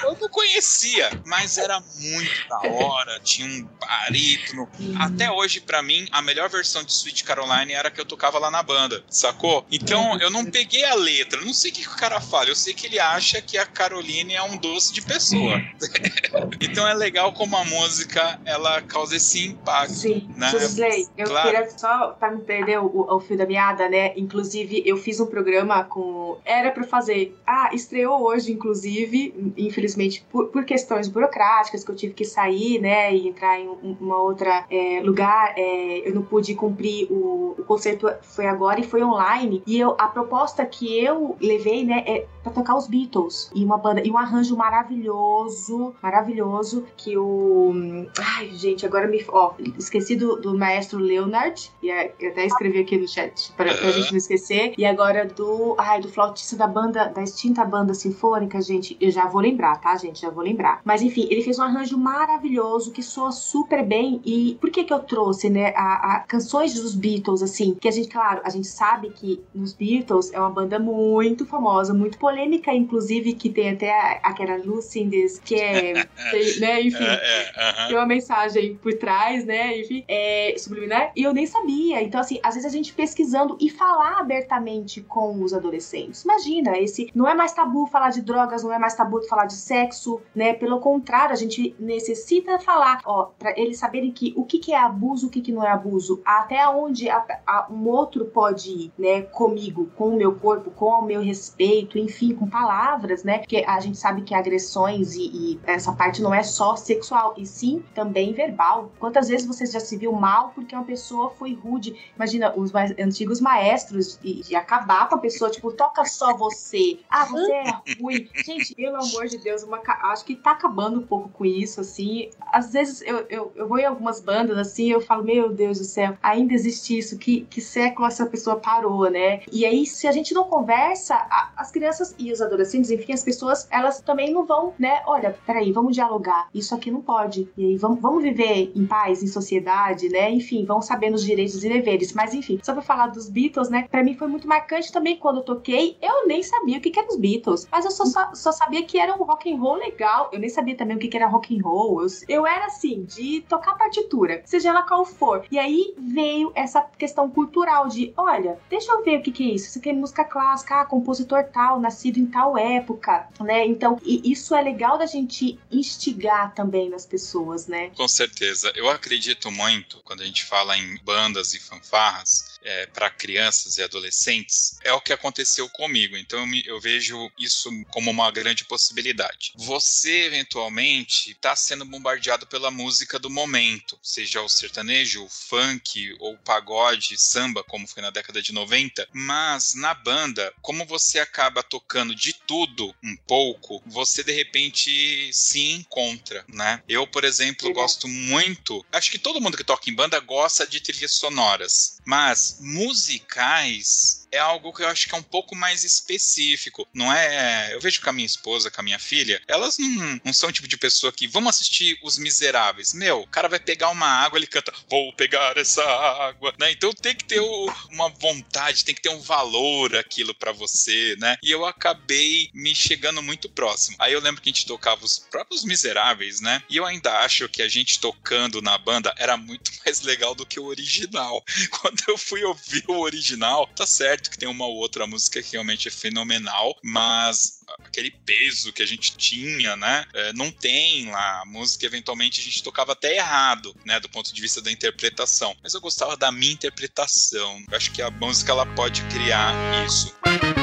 Speaker 1: eu não conhecia, mas era muito da hora, tinha um barítono. Até hoje para mim a melhor versão de Sweet Caroline era a que eu tocava lá na banda, sacou? Então eu não peguei a letra, não sei o que, que o cara fala, eu sei que ele acha que a Caroline é um doce de pessoa. então é legal como a música ela causa esse impacto.
Speaker 2: Sim,
Speaker 1: né?
Speaker 2: Gisley, eu claro. queria só para não perder o, o, fio da meada, né? Inclusive, eu fiz um programa com. Era para fazer. Ah, estreou hoje, inclusive, infelizmente, por, por, questões burocráticas que eu tive que sair, né? E entrar em uma outra é, lugar. É, eu não pude cumprir o, o concerto, foi agora e foi online. E eu, a proposta que eu levei, né, é pra tocar os Beatles. E uma banda, e um arranjo maravilhoso, maravilhoso, que o. Ai, gente, agora me. Ó, esqueci do, do maestro Leonard, e é, eu até escrevi aqui no chat pra, pra gente não esquecer. E agora do. Ai, do flautista da banda, da extinta banda sinfônica, gente, eu já vou lembrar, tá, gente? Já vou lembrar. Mas enfim, ele fez um arranjo maravilhoso que soa super bem. E por que que eu trouxe, né, a, a canções dos Beatles, assim? Que a gente, claro, a gente sabe que nos Beatles é uma banda muito famosa, muito polêmica, inclusive, que tem até aquela Lucindes, que é, né, enfim, é, é, uh -huh. tem uma mensagem por trás, né, enfim, é subliminar, e eu nem sabia. Então, assim, às vezes a gente pesquisando e falar abertamente com os adolescentes. Imagina, esse não é mais tabu falar de drogas, não é mais tabu falar de sexo, né? Pelo contrário, a gente necessita falar, ó, para eles saberem que o que, que é abuso, o que, que não é abuso, até onde a, a, um outro pode ir, né, comigo, com o meu corpo, com o meu respeito, enfim enfim, com palavras, né? Porque a gente sabe que agressões e, e essa parte não é só sexual, e sim também verbal. Quantas vezes você já se viu mal porque uma pessoa foi rude? Imagina os mais antigos maestros de, de acabar com a pessoa, tipo, toca só você. Ah, você é ruim. Gente, pelo amor de Deus, uma, acho que tá acabando um pouco com isso, assim. Às vezes eu, eu, eu vou em algumas bandas, assim, eu falo, meu Deus do céu, ainda existe isso, que, que século essa pessoa parou, né? E aí, se a gente não conversa, a, as crianças e os adolescentes, enfim, as pessoas, elas também não vão, né? Olha, peraí, vamos dialogar. Isso aqui não pode. E aí, vamos, vamos viver em paz, em sociedade, né? Enfim, vão sabendo os direitos e deveres. Mas, enfim, só pra falar dos Beatles, né? Pra mim foi muito marcante também quando eu toquei. Eu nem sabia o que, que eram os Beatles, mas eu só, só, só sabia que era um rock and roll legal. Eu nem sabia também o que, que era rock and roll. Eu, eu era assim, de tocar partitura, seja ela qual for. E aí veio essa questão cultural de, olha, deixa eu ver o que, que é isso. Isso aqui é música clássica, ah, compositor tal, nascido em tal época, né? Então, isso é legal da gente instigar também nas pessoas, né?
Speaker 1: Com certeza. Eu acredito muito quando a gente fala em bandas e fanfarras é, para crianças e adolescentes, é o que aconteceu comigo. Então eu, me, eu vejo isso como uma grande possibilidade. Você, eventualmente, está sendo bombardeado pela música do momento, seja o sertanejo, o funk, ou o pagode, samba, como foi na década de 90, mas na banda, como você acaba tocando de tudo um pouco, você de repente se encontra, né? Eu, por exemplo, gosto muito, acho que todo mundo que toca em banda gosta de trilhas sonoras, mas musicais é algo que eu acho que é um pouco mais específico. Não é. Eu vejo com a minha esposa, com a minha filha, elas não, não são o tipo de pessoa que vamos assistir Os Miseráveis. Meu, o cara vai pegar uma água, ele canta, vou pegar essa água, né? Então tem que ter uma vontade, tem que ter um valor aquilo para você, né? E eu acabei me chegando muito próximo. Aí eu lembro que a gente tocava os próprios Miseráveis, né? E eu ainda acho que a gente tocando na banda era muito mais legal do que o original. Quando eu fui ouvir o original, tá certo certo que tem uma ou outra música que realmente é fenomenal, mas aquele peso que a gente tinha, né? É, não tem lá. A música, eventualmente, a gente tocava até errado, né? Do ponto de vista da interpretação. Mas eu gostava da minha interpretação. Eu acho que a música ela pode criar isso. Agora,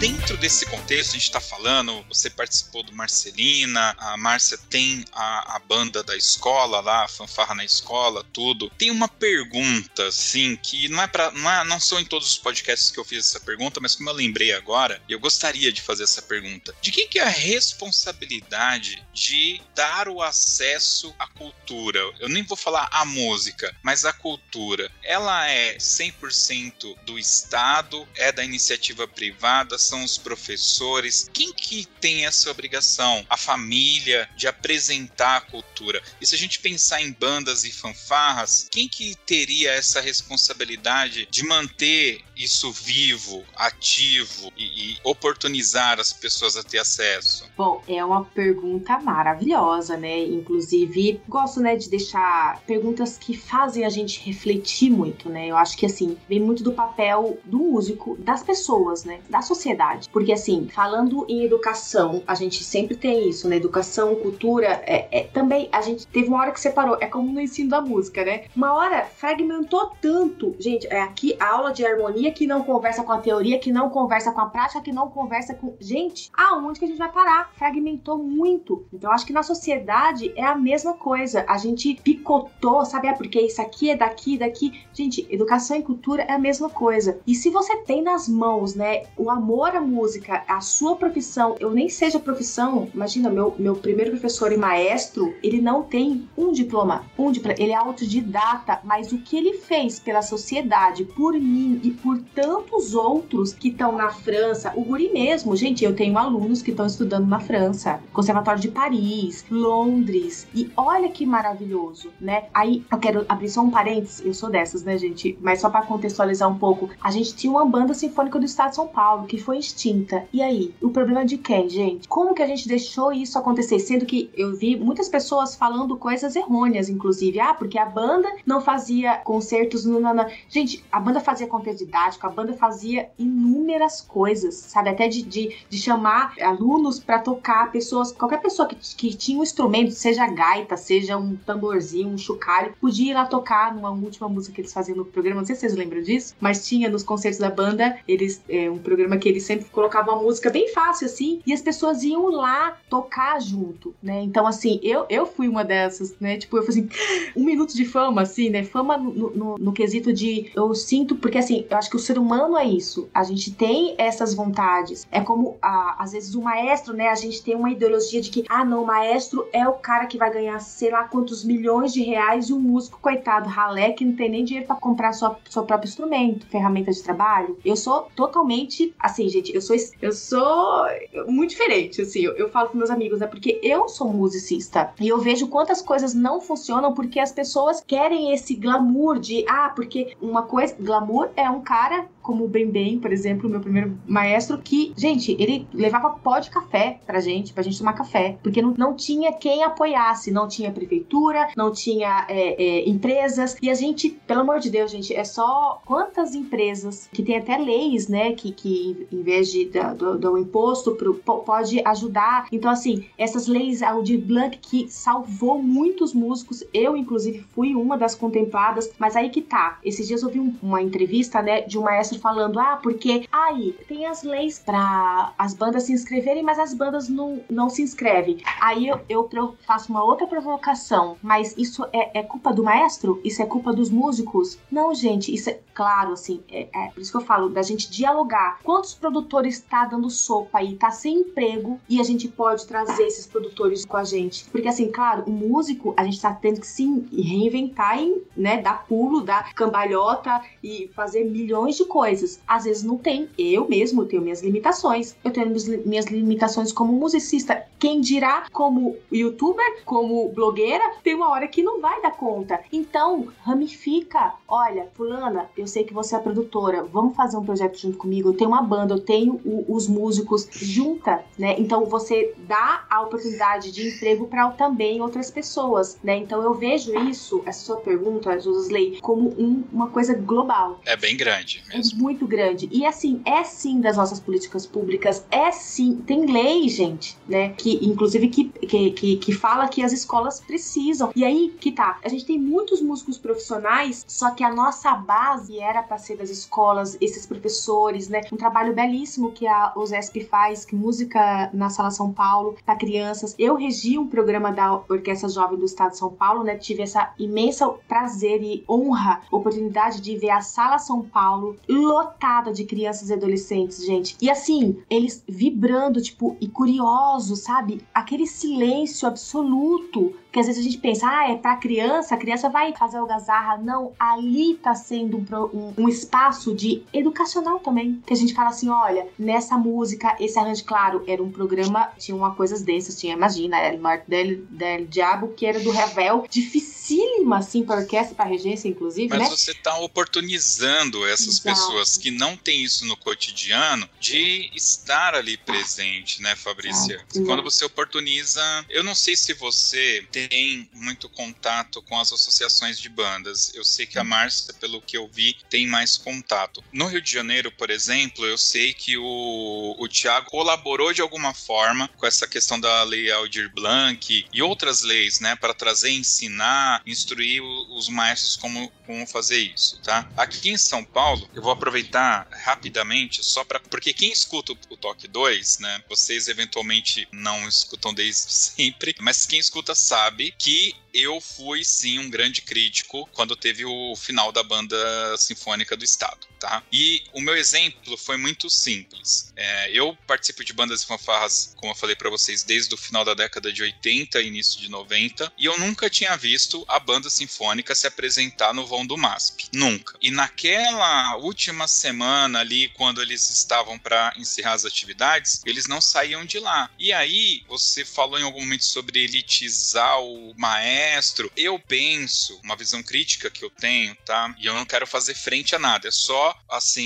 Speaker 1: dentro desse contexto, a gente está falando, você participou do Marcelina, a Márcia tem a, a banda da escola lá, a fanfarra na escola, tudo. Tem uma pergunta, assim, que não é para não, é, não são em todos os podcasts que eu fiz essa pergunta, mas como eu lembrei agora, eu gostaria de fazer essa pergunta. De quem que é a responsabilidade de dar o acesso à cultura? Eu nem vou falar a música, mas a cultura. Ela é 100% do Estado, é da iniciativa privada, são os professores. Quem que tem essa obrigação? A família de apresentar a cultura. E se a gente pensar em bandas e fanfarras, quem que teria essa responsabilidade de manter isso vivo, ativo e, e oportunizar as pessoas a ter acesso?
Speaker 2: Bom, é uma pergunta maravilhosa, né? Inclusive, gosto, né, de deixar perguntas que fazem a gente refletir muito, né? Eu acho que assim, vem muito do papel do músico, das pessoas, né? Da sociedade. Porque, assim, falando em educação, a gente sempre tem isso, né? Educação, cultura, é, é, também a gente teve uma hora que separou, é como no ensino da música, né? Uma hora fragmentou tanto. Gente, é aqui a aula de harmonia que não conversa com a teoria, que não conversa com a prática, que não conversa com. Gente, aonde que a gente vai parar? Fragmentou muito. Então, acho que na sociedade é a mesma coisa. A gente picotou, sabe? É porque isso aqui é daqui, daqui. Gente, educação e cultura é a mesma coisa. E se você tem nas mãos, né, o amor à música, a sua profissão, eu nem seja profissão, imagina, meu, meu primeiro professor e maestro, ele não tem um diploma, um diploma, ele é autodidata, mas o que ele fez pela sociedade, por mim e por tantos outros que estão na França, o Guri mesmo, gente, eu tenho alunos que estão estudando na França, Conservatório de Paris, Londres, e olha que maravilhoso, né? Aí eu quero abrir só um parênteses, eu sou dessas, né, gente? Mas só para contextualizar um pouco, a gente tinha uma banda sinfônica do estado de São Paulo, que foi extinta. E aí? O problema de quem, gente? Como que a gente deixou isso acontecer? Sendo que eu vi muitas pessoas falando coisas errôneas, inclusive. Ah, porque a banda não fazia concertos no. Gente, a banda fazia conteúdo didático didático. A banda fazia inúmeras coisas, sabe? Até de, de, de chamar alunos para tocar, pessoas, qualquer pessoa que, que tinha um instrumento, seja gaita, seja um tamborzinho, um chocalho, podia ir lá tocar numa última música que eles faziam no programa. Não sei se vocês lembram disso, mas tinha nos concertos da banda, eles é um programa que eles sempre colocavam uma música bem fácil assim, e as pessoas iam lá tocar junto, né? Então, assim, eu, eu fui uma dessas, né? Tipo, eu fui assim, um minuto de fama, assim, né? Fama no, no, no quesito de eu sinto, porque assim, eu acho que o ser humano é isso. A gente tem essas vontades. É como, a, às vezes, o maestro, né? A gente tem uma ideologia de que, ah, não, o maestro é o cara que vai ganhar sei lá quantos milhões de reais e o músico, coitado, ralé, que não tem nem dinheiro para comprar sua, seu próprio instrumento, ferramenta de trabalho. Eu sou totalmente, assim, gente, eu sou, eu sou muito diferente, assim, eu, eu falo com meus amigos, né? Porque eu sou musicista e eu vejo quantas coisas não funcionam porque as pessoas querem esse glamour de, ah, porque uma coisa, glamour é um cara Sara como o Bem por exemplo, meu primeiro maestro, que, gente, ele levava pó de café pra gente, pra gente tomar café, porque não, não tinha quem apoiasse, não tinha prefeitura, não tinha é, é, empresas, e a gente, pelo amor de Deus, gente, é só quantas empresas que tem até leis, né, que, que em vez de do, do imposto pro, pode ajudar. Então, assim, essas leis, a Aldir Blanc, que salvou muitos músicos, eu, inclusive, fui uma das contempladas, mas aí que tá. Esses dias eu vi um, uma entrevista, né, de um maestro falando, ah, porque aí tem as leis para as bandas se inscreverem, mas as bandas não, não se inscrevem. Aí eu, eu faço uma outra provocação, mas isso é, é, culpa do maestro? Isso é culpa dos músicos? Não, gente, isso é claro, assim, é, é por isso que eu falo da gente dialogar. Quantos produtores está dando sopa aí, tá sem emprego e a gente pode trazer esses produtores com a gente? Porque, assim, claro, o músico, a gente tá tendo que se reinventar e, né, dar pulo, dar cambalhota e fazer milhões de coisas coisas. Às vezes não tem. Eu mesmo tenho minhas limitações. Eu tenho minhas limitações como musicista. Quem dirá como youtuber, como blogueira, tem uma hora que não vai dar conta. Então, ramifica. Olha, fulana, eu sei que você é produtora. Vamos fazer um projeto junto comigo. Eu tenho uma banda, eu tenho o, os músicos junta, né? Então você dá a oportunidade de emprego para também outras pessoas, né? Então eu vejo isso, essa sua pergunta, Josley, como um, uma coisa global.
Speaker 1: É bem grande mesmo
Speaker 2: muito grande. E assim, é sim das nossas políticas públicas, é sim. Tem lei, gente, né? Que, inclusive, que, que, que, que fala que as escolas precisam. E aí que tá. A gente tem muitos músicos profissionais, só que a nossa base era para ser das escolas, esses professores, né? Um trabalho belíssimo que a OSESP faz, que música na Sala São Paulo, para crianças. Eu regi um programa da Orquestra Jovem do Estado de São Paulo, né? Tive essa imensa prazer e honra, oportunidade de ver a Sala São Paulo lotada de crianças e adolescentes, gente. E assim, eles vibrando, tipo, e curiosos, sabe? Aquele silêncio absoluto que às vezes a gente pensa, ah, é pra criança, a criança vai fazer algazarra. Não, ali tá sendo um, um, um, espaço de educacional também. Que a gente fala assim: olha, nessa música, esse arranjo, claro, era um programa, tinha uma coisas dessas, tinha, imagina, era Morte del, del Diabo, que era do Revel, dificílima, assim, pra orquestra, pra regência, inclusive.
Speaker 1: Mas
Speaker 2: né?
Speaker 1: você tá oportunizando essas Exato. pessoas que não têm isso no cotidiano de estar ali presente, né, Fabrícia? Quando você oportuniza. Eu não sei se você tem tem muito contato com as associações de bandas. Eu sei que a Márcia, pelo que eu vi, tem mais contato. No Rio de Janeiro, por exemplo, eu sei que o, o Tiago colaborou de alguma forma com essa questão da Lei Aldir Blanc e outras leis, né, para trazer, ensinar, instruir os maestros como, como fazer isso, tá? Aqui em São Paulo, eu vou aproveitar rapidamente só para porque quem escuta o Toque 2, né, vocês eventualmente não escutam desde sempre, mas quem escuta sabe sabe que eu fui sim um grande crítico quando teve o final da banda sinfônica do estado, tá? E o meu exemplo foi muito simples. É, eu participo de bandas e fanfarras, como eu falei para vocês, desde o final da década de 80 início de 90, e eu nunca tinha visto a banda sinfônica se apresentar no vão do MASP, nunca. E naquela última semana ali, quando eles estavam para encerrar as atividades, eles não saíam de lá. E aí, você falou em algum momento sobre elitizar o maestro maestro. Eu penso, uma visão crítica que eu tenho, tá? E eu não quero fazer frente a nada. É só assim.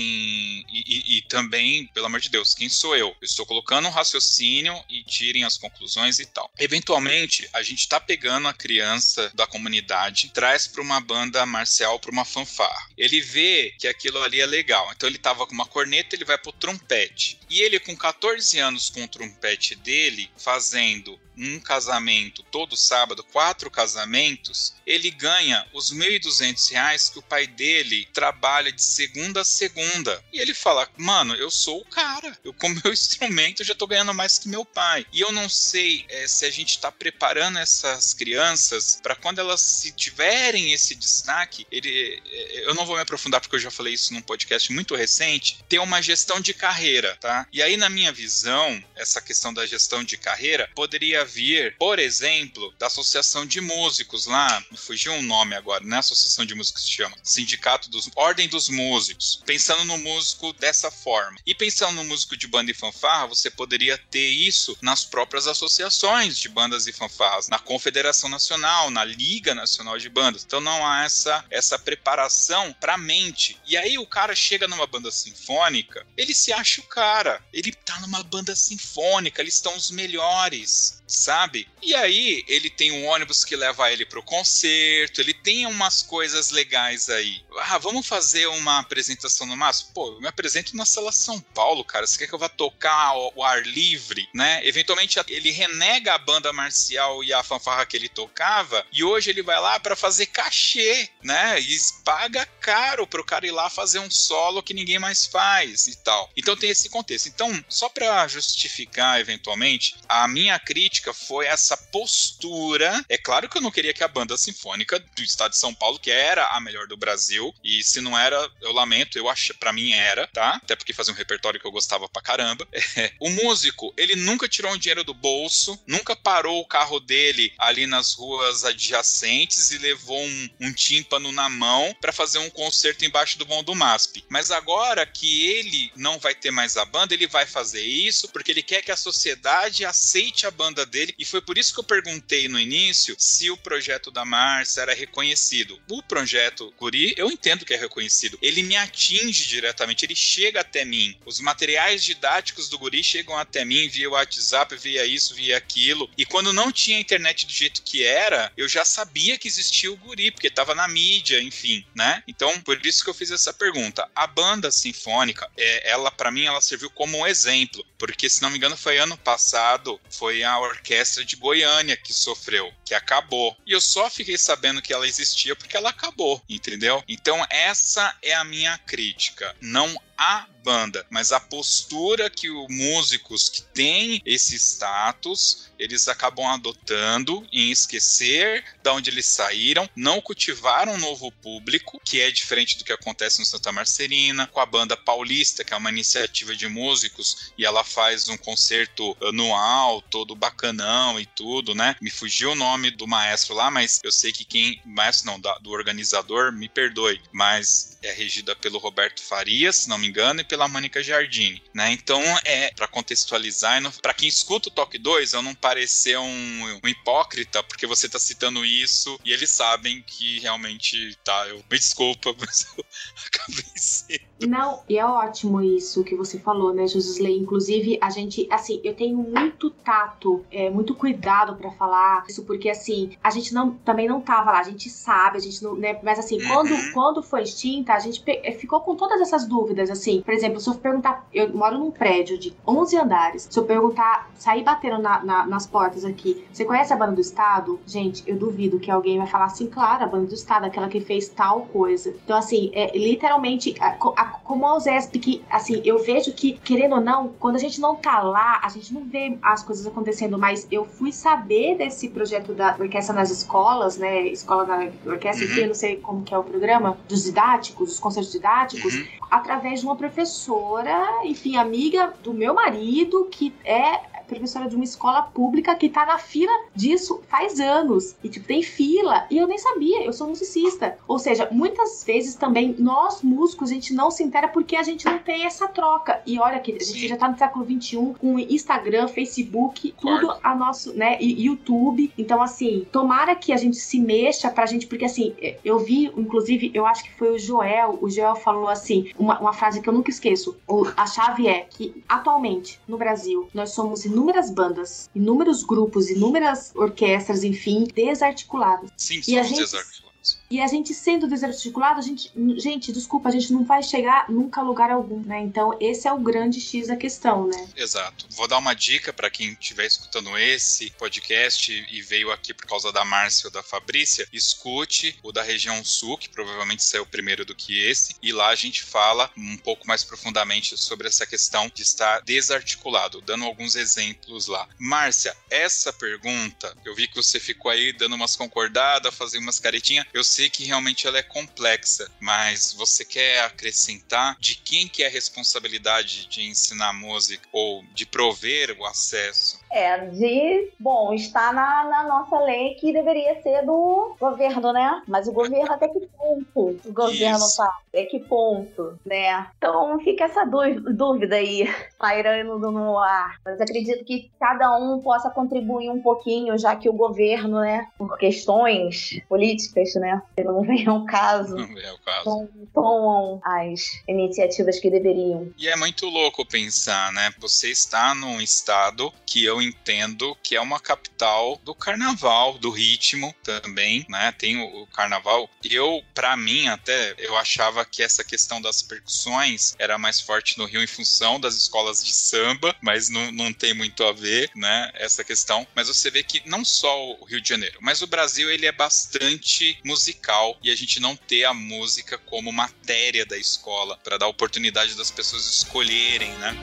Speaker 1: E, e, e também, pelo amor de Deus, quem sou eu? Eu estou colocando um raciocínio e tirem as conclusões e tal. Eventualmente, a gente tá pegando a criança da comunidade, traz para uma banda marcial, para uma fanfarra. Ele vê que aquilo ali é legal. Então ele tava com uma corneta, ele vai pro trompete. E ele, com 14 anos com o trompete dele, fazendo um casamento todo sábado, quatro casamentos, ele ganha os 1.200 reais que o pai dele trabalha de segunda a segunda. E ele fala, mano, eu sou o cara. Eu com meu instrumento já tô ganhando mais que meu pai. E eu não sei é, se a gente tá preparando essas crianças para quando elas se tiverem esse destaque, ele, é, eu não vou me aprofundar porque eu já falei isso num podcast muito recente, ter uma gestão de carreira, tá? E aí na minha visão, essa questão da gestão de carreira poderia vir, por exemplo, da Associação de Músicos lá, me fugiu um nome agora, não é Associação de Músicos se chama, Sindicato dos Ordem dos Músicos, pensando no músico dessa forma. E pensando no músico de banda e fanfarra, você poderia ter isso nas próprias associações de bandas e fanfarras, na Confederação Nacional, na Liga Nacional de Bandas. Então não há essa essa preparação para mente. E aí o cara chega numa banda sinfônica, ele se acha o cara, ele tá numa banda sinfônica, eles estão os melhores sabe? E aí ele tem um ônibus que leva ele pro concerto, ele tem umas coisas legais aí. Ah, vamos fazer uma apresentação no máximo? Pô, eu me apresento na Sala São Paulo, cara. Você quer que eu vá tocar o ar livre, né? Eventualmente ele renega a banda marcial e a fanfarra que ele tocava, e hoje ele vai lá para fazer cachê, né? E paga caro pro cara ir lá fazer um solo que ninguém mais faz e tal. Então tem esse contexto. Então, só para justificar eventualmente, a minha crítica foi essa postura. É claro que eu não queria que a banda sinfônica do estado de São Paulo, que era a melhor do Brasil, e se não era, eu lamento, eu acho, para mim era, tá? Até porque fazia um repertório que eu gostava pra caramba. É. O músico, ele nunca tirou um dinheiro do bolso, nunca parou o carro dele ali nas ruas adjacentes e levou um, um tímpano na mão para fazer um concerto embaixo do vão do MASP. Mas agora que ele não vai ter mais a banda, ele vai fazer isso porque ele quer que a sociedade aceite a banda dele. E foi por isso que eu perguntei no início se o projeto da Márcia era reconhecido. O projeto Guri, eu entendo que é reconhecido. Ele me atinge diretamente, ele chega até mim. Os materiais didáticos do Guri chegam até mim via WhatsApp, via isso, via aquilo. E quando não tinha internet do jeito que era, eu já sabia que existia o Guri, porque estava na mídia, enfim, né? Então, por isso que eu fiz essa pergunta. A banda sinfônica, é, ela para mim, ela serviu como um exemplo, porque se não me engano foi ano passado, foi a orquestra de Goiânia que sofreu, que acabou. E eu só fiquei sabendo que ela existia porque ela acabou, entendeu? Então essa é a minha crítica. Não a banda, mas a postura que os músicos que têm esse status, eles acabam adotando em esquecer de onde eles saíram, não cultivaram um novo público, que é diferente do que acontece no Santa Marcelina, com a banda Paulista, que é uma iniciativa de músicos, e ela faz um concerto anual, todo bacanão e tudo, né? Me fugiu o nome do maestro lá, mas eu sei que quem, maestro não, do organizador, me perdoe, mas é regida pelo Roberto Farias, não me engano, e pela Mônica Giardini, né? Então, é para contextualizar, para quem escuta o Toque 2, eu não parecer um, um, hipócrita, porque você tá citando isso e eles sabem que realmente, tá, eu me desculpa, mas eu acabei sendo.
Speaker 2: Não, e é ótimo isso que você falou, né, Josusley? Inclusive, a gente, assim, eu tenho muito tato, é, muito cuidado para falar isso, porque, assim, a gente não, também não tava lá, a gente sabe, a gente não, né, mas, assim, quando, uhum. quando foi extinta, a gente ficou com todas essas dúvidas, assim, por exemplo, se eu perguntar, eu moro num prédio de 11 andares, se eu perguntar, sair batendo na, na, nas portas aqui, você conhece a banda do Estado? Gente, eu duvido que alguém vai falar assim, claro, a banda do Estado, aquela que fez tal coisa. Então, assim, é literalmente, a, a, como a USESP, que, assim, eu vejo que, querendo ou não, quando a gente não tá lá, a gente não vê as coisas acontecendo, mas eu fui saber desse projeto da orquestra nas escolas, né, escola da orquestra, uhum. eu não sei como que é o programa, dos didáticos, os concertos didáticos, uhum. através de uma professora, enfim, amiga do meu marido, que é professora de uma escola pública que tá na fila disso faz anos. E, tipo, tem fila. E eu nem sabia, eu sou musicista. Ou seja, muitas vezes também nós, músicos, a gente não se intera porque a gente não tem essa troca. E olha que a gente já tá no século XXI com Instagram, Facebook, tudo a nosso, né, YouTube. Então, assim, tomara que a gente se mexa pra gente, porque assim, eu vi, inclusive, eu acho que foi o Joel, o Joel falou assim, uma, uma frase que eu nunca esqueço. A chave é que atualmente, no Brasil, nós somos inúmeras bandas, inúmeros grupos, inúmeras orquestras, enfim, desarticuladas.
Speaker 1: Sim, somos e a gente, desarticulados
Speaker 2: e a gente sendo desarticulado, a gente, gente, desculpa, a gente não vai chegar nunca a lugar algum, né? Então, esse é o grande X da questão, né?
Speaker 1: Exato. Vou dar uma dica para quem estiver escutando esse podcast e veio aqui por causa da Márcia ou da Fabrícia, escute o da região sul, que provavelmente saiu primeiro do que esse, e lá a gente fala um pouco mais profundamente sobre essa questão de estar desarticulado, dando alguns exemplos lá. Márcia, essa pergunta, eu vi que você ficou aí dando umas concordadas, fazendo umas caretinhas. Eu sei que realmente ela é complexa, mas você quer acrescentar de quem que é a responsabilidade de ensinar música ou de prover o acesso?
Speaker 3: É, de. Bom, está na, na nossa lei que deveria ser do governo, né? Mas o governo até que ponto o governo Isso. tá? Até que ponto, né? Então fica essa dúvida aí, pairando no ar. Mas acredito que cada um possa contribuir um pouquinho, já que o governo, né, por questões políticas, né, se não vem ao caso,
Speaker 1: não vem ao caso.
Speaker 3: tomam as iniciativas que deveriam.
Speaker 1: E é muito louco pensar, né? Você está num estado que eu entendo que é uma capital do carnaval, do ritmo também, né? Tem o, o carnaval. Eu, para mim, até eu achava que essa questão das percussões era mais forte no Rio em função das escolas de samba, mas não, não tem muito a ver, né? Essa questão. Mas você vê que não só o Rio de Janeiro, mas o Brasil ele é bastante musical e a gente não ter a música como matéria da escola para dar oportunidade das pessoas escolherem, né?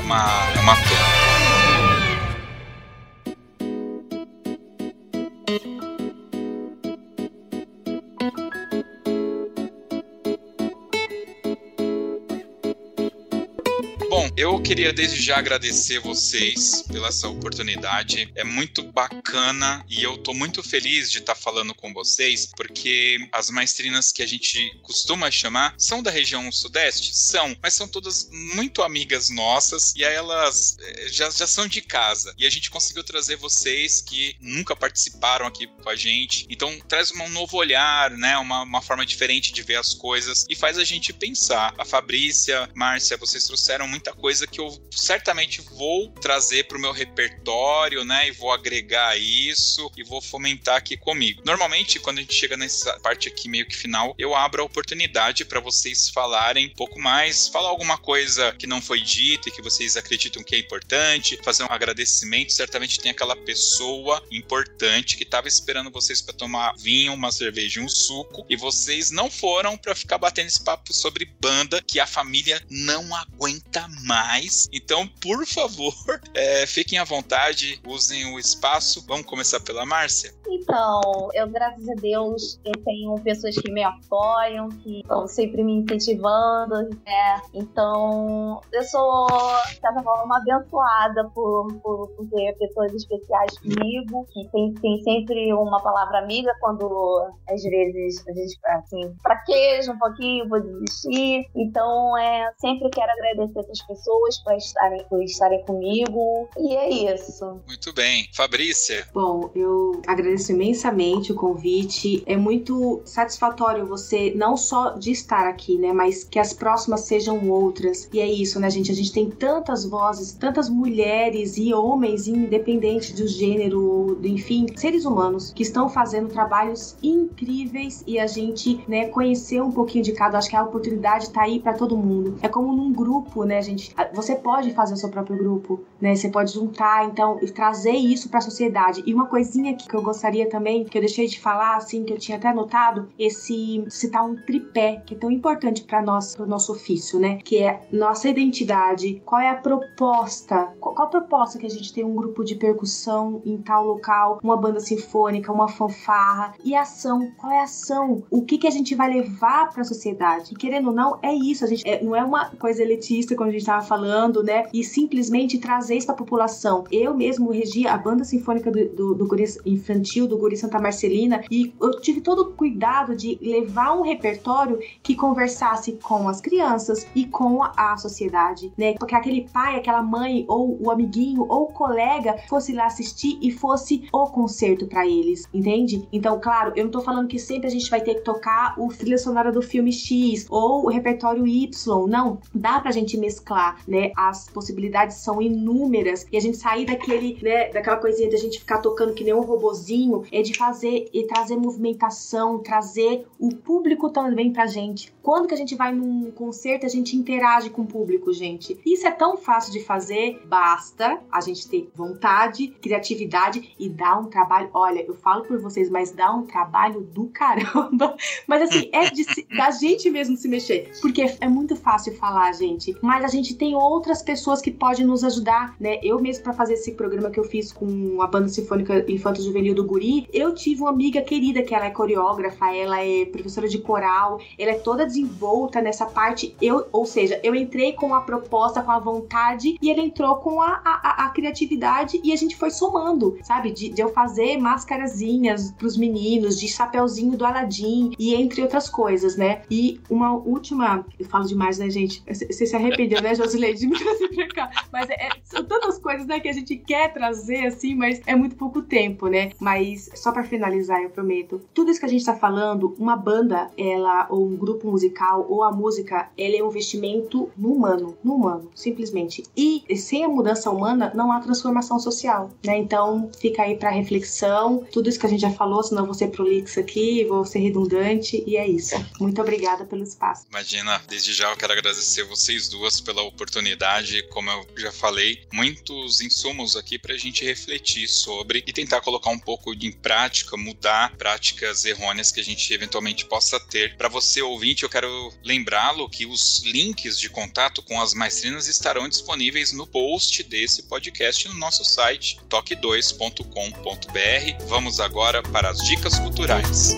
Speaker 1: Uma, uma Eu queria desde já agradecer vocês pela essa oportunidade. É muito bacana e eu tô muito feliz de estar tá falando com vocês, porque as maestrinas que a gente costuma chamar são da região sudeste? São, mas são todas muito amigas nossas e elas eh, já, já são de casa. E a gente conseguiu trazer vocês que nunca participaram aqui com a gente. Então traz um novo olhar, né? Uma, uma forma diferente de ver as coisas e faz a gente pensar. A Fabrícia, Márcia, vocês trouxeram muita coisa coisa que eu certamente vou trazer para o meu repertório, né? E vou agregar isso e vou fomentar aqui comigo. Normalmente, quando a gente chega nessa parte aqui meio que final, eu abro a oportunidade para vocês falarem um pouco mais, falar alguma coisa que não foi dita e que vocês acreditam que é importante, fazer um agradecimento. Certamente tem aquela pessoa importante que estava esperando vocês para tomar vinho, uma cerveja um suco, e vocês não foram para ficar batendo esse papo sobre banda que a família não aguenta mais mais. Então, por favor, é, fiquem à vontade, usem o espaço. Vamos começar pela Márcia?
Speaker 3: Então, eu, graças a Deus, eu tenho pessoas que me apoiam, que estão sempre me incentivando, né? Então, eu sou, de certa forma, abençoada por, por, por ter pessoas especiais comigo, que tem, tem sempre uma palavra amiga quando, às vezes, a gente, assim, fraqueja um pouquinho, vou desistir. Então, é, sempre quero agradecer essas pessoas pessoas para estarem, por estarem comigo. E é isso.
Speaker 1: Muito bem. Fabrícia?
Speaker 2: Bom, eu agradeço imensamente o convite. É muito satisfatório você não só de estar aqui, né? Mas que as próximas sejam outras. E é isso, né, gente? A gente tem tantas vozes, tantas mulheres e homens, independente do gênero, enfim, seres humanos, que estão fazendo trabalhos incríveis e a gente, né, conhecer um pouquinho de cada. Acho que a oportunidade tá aí para todo mundo. É como num grupo, né, gente? Você pode fazer o seu próprio grupo, né? Você pode juntar, então, e trazer isso para a sociedade. E uma coisinha que eu gostaria também, que eu deixei de falar, assim, que eu tinha até anotado, esse citar um tripé, que é tão importante para nós, para o nosso ofício, né? Que é nossa identidade, qual é a proposta, qual, qual a proposta que a gente tem um grupo de percussão em tal local, uma banda sinfônica, uma fanfarra, e ação, qual é a ação? O que que a gente vai levar para a sociedade? E, querendo ou não, é isso, a gente é, não é uma coisa elitista, como a gente estava falando, né? E simplesmente trazer isso pra população. Eu mesmo regi a banda sinfônica do, do, do Guri Infantil, do Guri Santa Marcelina, e eu tive todo o cuidado de levar um repertório que conversasse com as crianças e com a sociedade, né? Porque aquele pai, aquela mãe, ou o amiguinho, ou o colega fosse lá assistir e fosse o concerto para eles, entende? Então, claro, eu não tô falando que sempre a gente vai ter que tocar o trilha sonora do filme X ou o repertório Y, não. Dá pra gente mesclar, né? As possibilidades são inúmeras e a gente sair daquele, né, daquela coisinha de gente ficar tocando que nem um robozinho, é de fazer e trazer movimentação, trazer o público também pra gente. Quando que a gente vai num concerto, a gente interage com o público, gente. Isso é tão fácil de fazer, basta a gente ter vontade, criatividade e dar um trabalho. Olha, eu falo por vocês, mas dá um trabalho do caramba. Mas assim, é de, da gente mesmo se mexer. Porque é muito fácil falar, gente. Mas a gente tem outras pessoas que podem nos ajudar, né? Eu mesmo, para fazer esse programa que eu fiz com a banda sinfônica Infanto Juvenil do Guri, eu tive uma amiga querida que ela é coreógrafa, ela é professora de coral, ela é toda desenvolta nessa parte. Eu, ou seja, eu entrei com a proposta, com a vontade e ele entrou com a, a, a criatividade e a gente foi somando, sabe? De, de eu fazer máscarazinhas pros meninos, de chapeuzinho do Aladdin e entre outras coisas, né? E uma última, eu falo demais, né, gente? Você se arrependeu, né, Josileide, de me trazer pra cá? Mas é, é, são tantas coisas, né, que a gente quer trazer, assim, mas é muito pouco tempo, né? Mas só para finalizar, eu prometo, tudo isso que a gente tá falando, uma banda, ela, ou um grupo musical, ou a música, ela é um investimento no humano, no humano, simplesmente. E sem a mudança humana, não há transformação social, né? Então, fica aí para reflexão, tudo isso que a gente já falou, senão vou ser prolixa aqui, vou ser redundante, e é isso. Muito obrigada pelo espaço.
Speaker 1: Imagina, desde já eu quero agradecer vocês duas pela oportunidade, como eu já falei, muitos insumos aqui pra gente refletir sobre e tentar colocar um pouco em prática, mudar práticas errôneas que a gente eventualmente possa ter. Para você ouvinte, eu quero lembrá-lo que os links de contato com as maestrinas estarão disponíveis no post desse podcast no nosso site toque2.com.br. Vamos agora para as dicas culturais.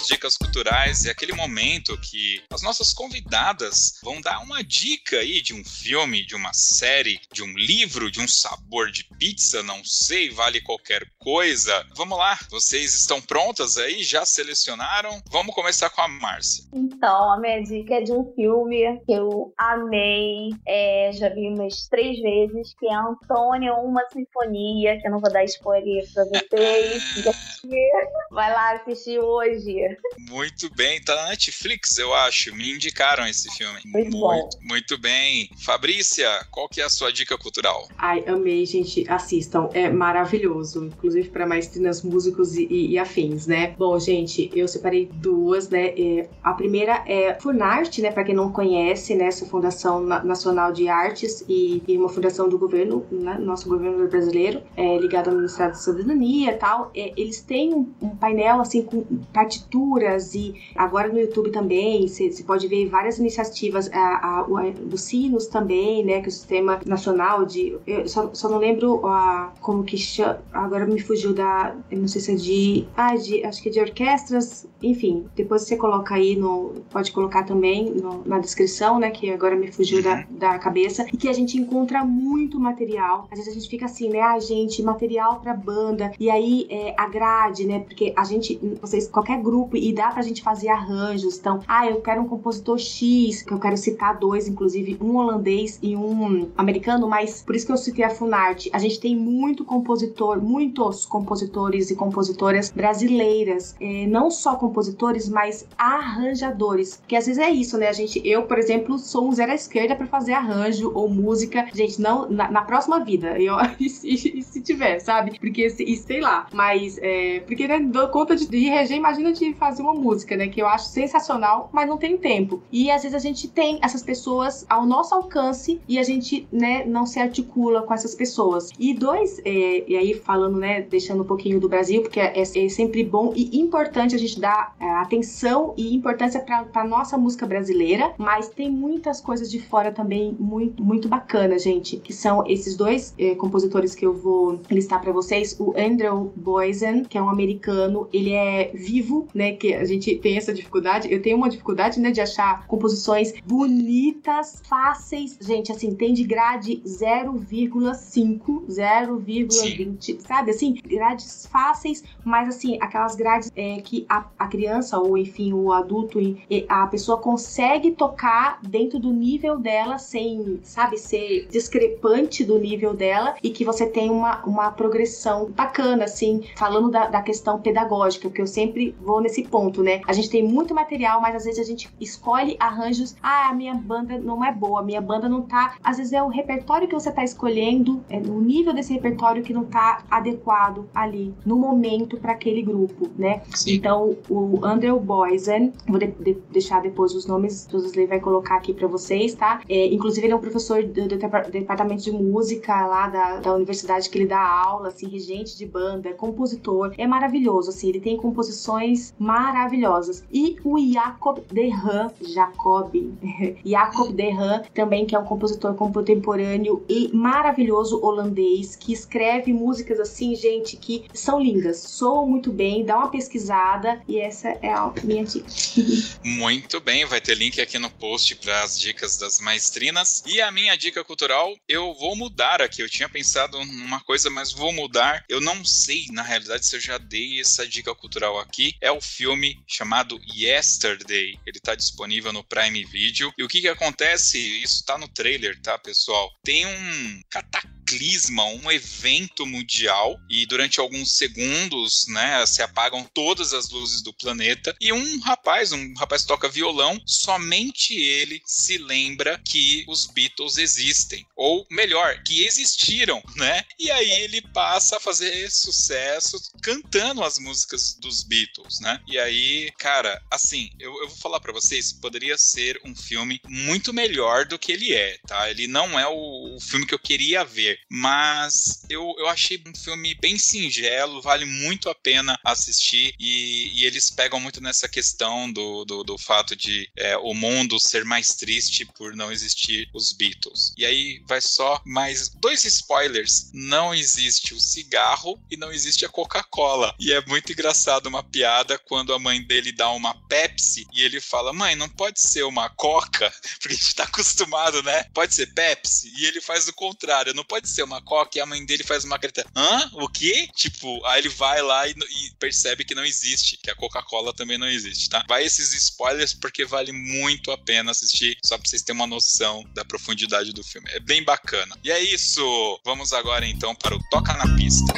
Speaker 1: As dicas culturais é aquele momento que as nossas convidadas vão dar uma dica aí de um filme, de uma série, de um livro, de um sabor de pizza, não sei, vale qualquer coisa. Vamos lá, vocês estão prontas aí? Já selecionaram? Vamos começar com a Márcia.
Speaker 3: Então, a minha dica é de um filme que eu amei, é, já vi umas três vezes, que é Antônio, uma sinfonia, que eu não vou dar spoiler pra vocês. Vai lá assistir hoje.
Speaker 1: Muito bem, tá na Netflix, eu acho. Me indicaram esse filme.
Speaker 3: Muito, muito,
Speaker 1: muito bem. Fabrícia, qual que é a sua dica cultural?
Speaker 2: Ai, amei, gente. Assistam. É maravilhoso. Inclusive para maestrinas, músicos e, e, e, afins, né? Bom, gente, eu separei duas, né? É, a primeira é Funarte, né? Para quem não conhece, né? Essa Fundação Nacional de Artes e, e uma fundação do governo, né? Nosso governo brasileiro, é, ligado ao Ministério da Cidadania e tal. É, eles têm um, um painel, assim, com partituras e agora no YouTube também você pode ver várias iniciativas a, a, a, do Sinos também, né, que é o Sistema Nacional de... Eu só, só não lembro a, como que chama, agora me fugiu da... Não sei se é de... Ah, de, acho que é de orquestras, enfim, depois você coloca aí no... Pode colocar também no, na descrição, né, que agora me fugiu da, uhum. da cabeça, e que a gente encontra muito material. Às vezes a gente fica assim, né, ah, gente, material pra banda, e aí é, a grade, né, porque a gente, vocês, qualquer grupo grupo e dá pra gente fazer arranjos. Então, ah, eu quero um compositor X, que eu quero citar dois, inclusive um holandês e um americano, mas por isso que eu citei a Funarte. A gente tem muito compositor, muitos compositores e compositoras brasileiras, é, não só compositores, mas arranjadores. Porque às vezes é isso, né? A gente, eu, por exemplo, sou um zero à esquerda para fazer arranjo ou música. Gente, não, na, na próxima vida, eu, e, se, se tiver, sabe? Porque, e sei lá, mas, é, porque, né, dou conta de, de reger, imagina de fazer uma música, né? Que eu acho sensacional, mas não tenho tempo. E às vezes a gente tem essas pessoas ao nosso alcance e a gente, né, não se articula com essas pessoas. E dois, é, e aí falando, né, deixando um pouquinho do Brasil, porque é, é sempre bom e importante a gente dar é, atenção e importância para nossa música brasileira, mas tem muitas coisas de fora também muito, muito bacana, gente, que são esses dois é, compositores que eu vou listar para vocês, o Andrew Boysen, que é um americano, ele é vivo, né, que a gente tem essa dificuldade, eu tenho uma dificuldade, né, de achar composições bonitas, fáceis, gente, assim, tem de grade 0,5, 0,20, sabe, assim, grades fáceis, mas assim, aquelas grades é, que a, a criança ou enfim o adulto, a pessoa consegue tocar dentro do nível dela sem, sabe, ser discrepante do nível dela e que você tem uma, uma progressão bacana, assim, falando da, da questão pedagógica, porque eu sempre vou nesse ponto, né? A gente tem muito material, mas às vezes a gente escolhe arranjos, ah, a minha banda não é boa, a minha banda não tá. Às vezes é o repertório que você tá escolhendo, é o nível desse repertório que não tá adequado ali no momento para aquele grupo, né? Sim. Então, o Andrew Boysen, vou de, de, deixar depois os nomes, o Josley vai colocar aqui para vocês, tá? É, inclusive, ele é um professor do, do, do, departamento de música lá da, da universidade que ele dá aula, assim, regente de banda, compositor. É maravilhoso, assim, ele tem composições maravilhosas. E o Jacob Dehan, Jacob, Jacob Dehan, também que é um compositor contemporâneo e maravilhoso holandês, que escreve músicas assim, gente, que são lindas, soam muito bem, dá uma pesquisada e essa é a minha dica.
Speaker 1: muito bem, vai ter link aqui no post para as dicas das maestrinas. E a minha dica cultural, eu vou mudar aqui. Eu tinha pensado numa coisa, mas vou mudar. Eu não sei, na realidade, se eu já dei essa dica cultural aqui. É o filme chamado Yesterday. Ele está disponível no Prime Video. E o que que acontece? Isso está no trailer, tá, pessoal? Tem um cataclismo cataclisma, um evento mundial, e durante alguns segundos, né, se apagam todas as luzes do planeta, e um rapaz, um rapaz toca violão, somente ele se lembra que os Beatles existem, ou melhor, que existiram, né? E aí ele passa a fazer sucesso cantando as músicas dos Beatles, né? E aí, cara, assim, eu, eu vou falar para vocês, poderia ser um filme muito melhor do que ele é, tá? Ele não é o, o filme que eu queria ver, mas eu, eu achei um filme bem singelo, vale muito a pena assistir e, e eles pegam muito nessa questão do, do, do fato de é, o mundo ser mais triste por não existir os Beatles. E aí vai só mais dois spoilers: não existe o cigarro e não existe a Coca-Cola. E é muito engraçado uma piada quando a mãe dele dá uma Pepsi e ele fala: Mãe, não pode ser uma Coca, porque a gente tá acostumado, né? Pode ser Pepsi. E ele faz o contrário, não pode ser uma Coca e a mãe dele faz uma careta. Hã? O quê? Tipo, aí ele vai lá e, e percebe que não existe, que a Coca-Cola também não existe, tá? Vai esses spoilers porque vale muito a pena assistir, só pra vocês terem uma noção da profundidade do filme. É bem bacana. E é isso! Vamos agora então para o Toca na Pista.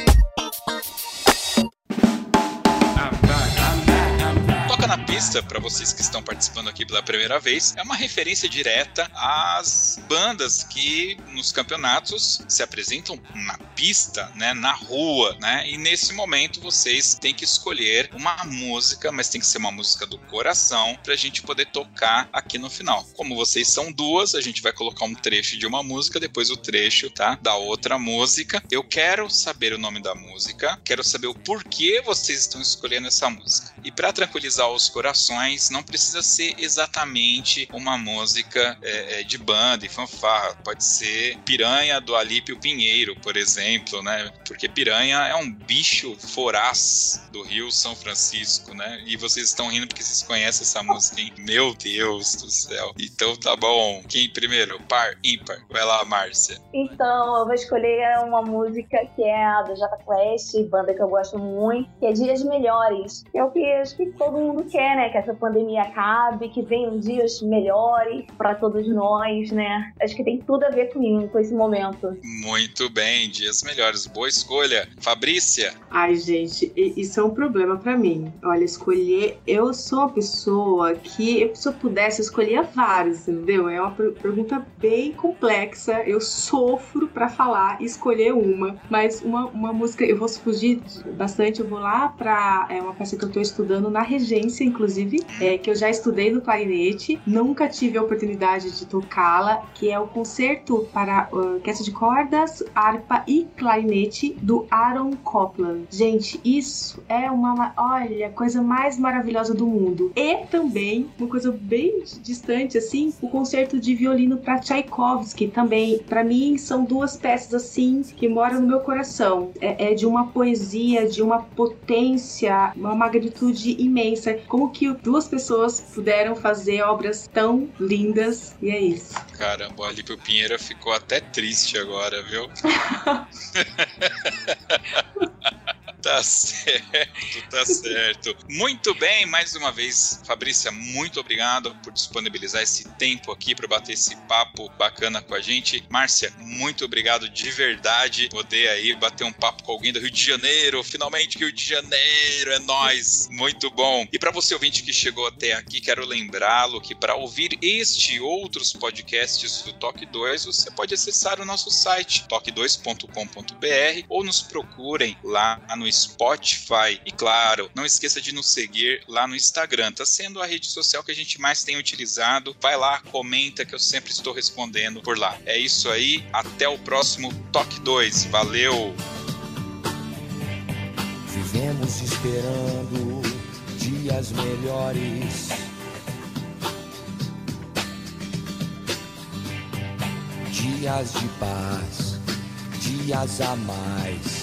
Speaker 1: Na Pista, para vocês que estão participando aqui pela primeira vez, é uma referência direta às bandas que nos campeonatos se apresentam na pista, né, na rua, né? E nesse momento vocês têm que escolher uma música, mas tem que ser uma música do coração pra gente poder tocar aqui no final. Como vocês são duas, a gente vai colocar um trecho de uma música, depois o trecho, tá, da outra música. Eu quero saber o nome da música, quero saber o porquê vocês estão escolhendo essa música. E para tranquilizar os corações, não precisa ser exatamente uma música é, é, de banda e fanfarra. Pode ser Piranha do Alípio Pinheiro, por exemplo, né? Porque Piranha é um bicho voraz do Rio São Francisco, né? E vocês estão rindo porque vocês conhecem essa música, hein? Meu Deus do céu. Então tá bom. Quem primeiro? Par, ímpar? Vai lá, Márcia.
Speaker 3: Então, eu vou escolher uma música que é a do Jota Quest, banda que eu gosto muito, que é Dias Melhores. Que é o que acho que todo mundo quer, né? Que essa pandemia acabe, que venham dias melhores para todos nós, né? Acho que tem tudo a ver com, com esse momento.
Speaker 1: Muito bem, dias melhores. Boa escolha. Fabrícia?
Speaker 2: Ai, gente, isso é um problema para mim. Olha, escolher. Eu sou uma pessoa que, se eu pudesse, eu escolhia vários, entendeu? É uma pergunta bem complexa. Eu sofro para falar e escolher uma. Mas uma, uma música, eu vou fugir bastante, eu vou lá pra é uma peça que eu tô estudando estudando na regência, inclusive, é, que eu já estudei no clarinete, nunca tive a oportunidade de tocá-la, que é o concerto para uh, orquestra de cordas, harpa e clarinete do Aaron Copland. Gente, isso é uma, olha, coisa mais maravilhosa do mundo. E também, uma coisa bem distante, assim, o concerto de violino para Tchaikovsky também. Para mim, são duas peças, assim, que moram no meu coração. É, é de uma poesia, de uma potência, uma magnitude imensa. Como que duas pessoas puderam fazer obras tão lindas, e é isso.
Speaker 1: Caramba, ali pro Pinheiro ficou até triste agora, viu? Tá certo, tá certo. Muito bem, mais uma vez, Fabrícia, muito obrigado por disponibilizar esse tempo aqui para bater esse papo bacana com a gente. Márcia, muito obrigado de verdade. Poder aí bater um papo com alguém do Rio de Janeiro. Finalmente, Rio de Janeiro, é nós. Muito bom. E para você ouvinte que chegou até aqui, quero lembrá-lo que para ouvir este e outros podcasts do Toque 2, você pode acessar o nosso site toque2.com.br ou nos procurem lá no Spotify. E claro, não esqueça de nos seguir lá no Instagram. Tá sendo a rede social que a gente mais tem utilizado. Vai lá, comenta que eu sempre estou respondendo por lá. É isso aí, até o próximo Toque 2. Valeu!
Speaker 4: Vivemos esperando dias melhores. Dias de paz, dias a mais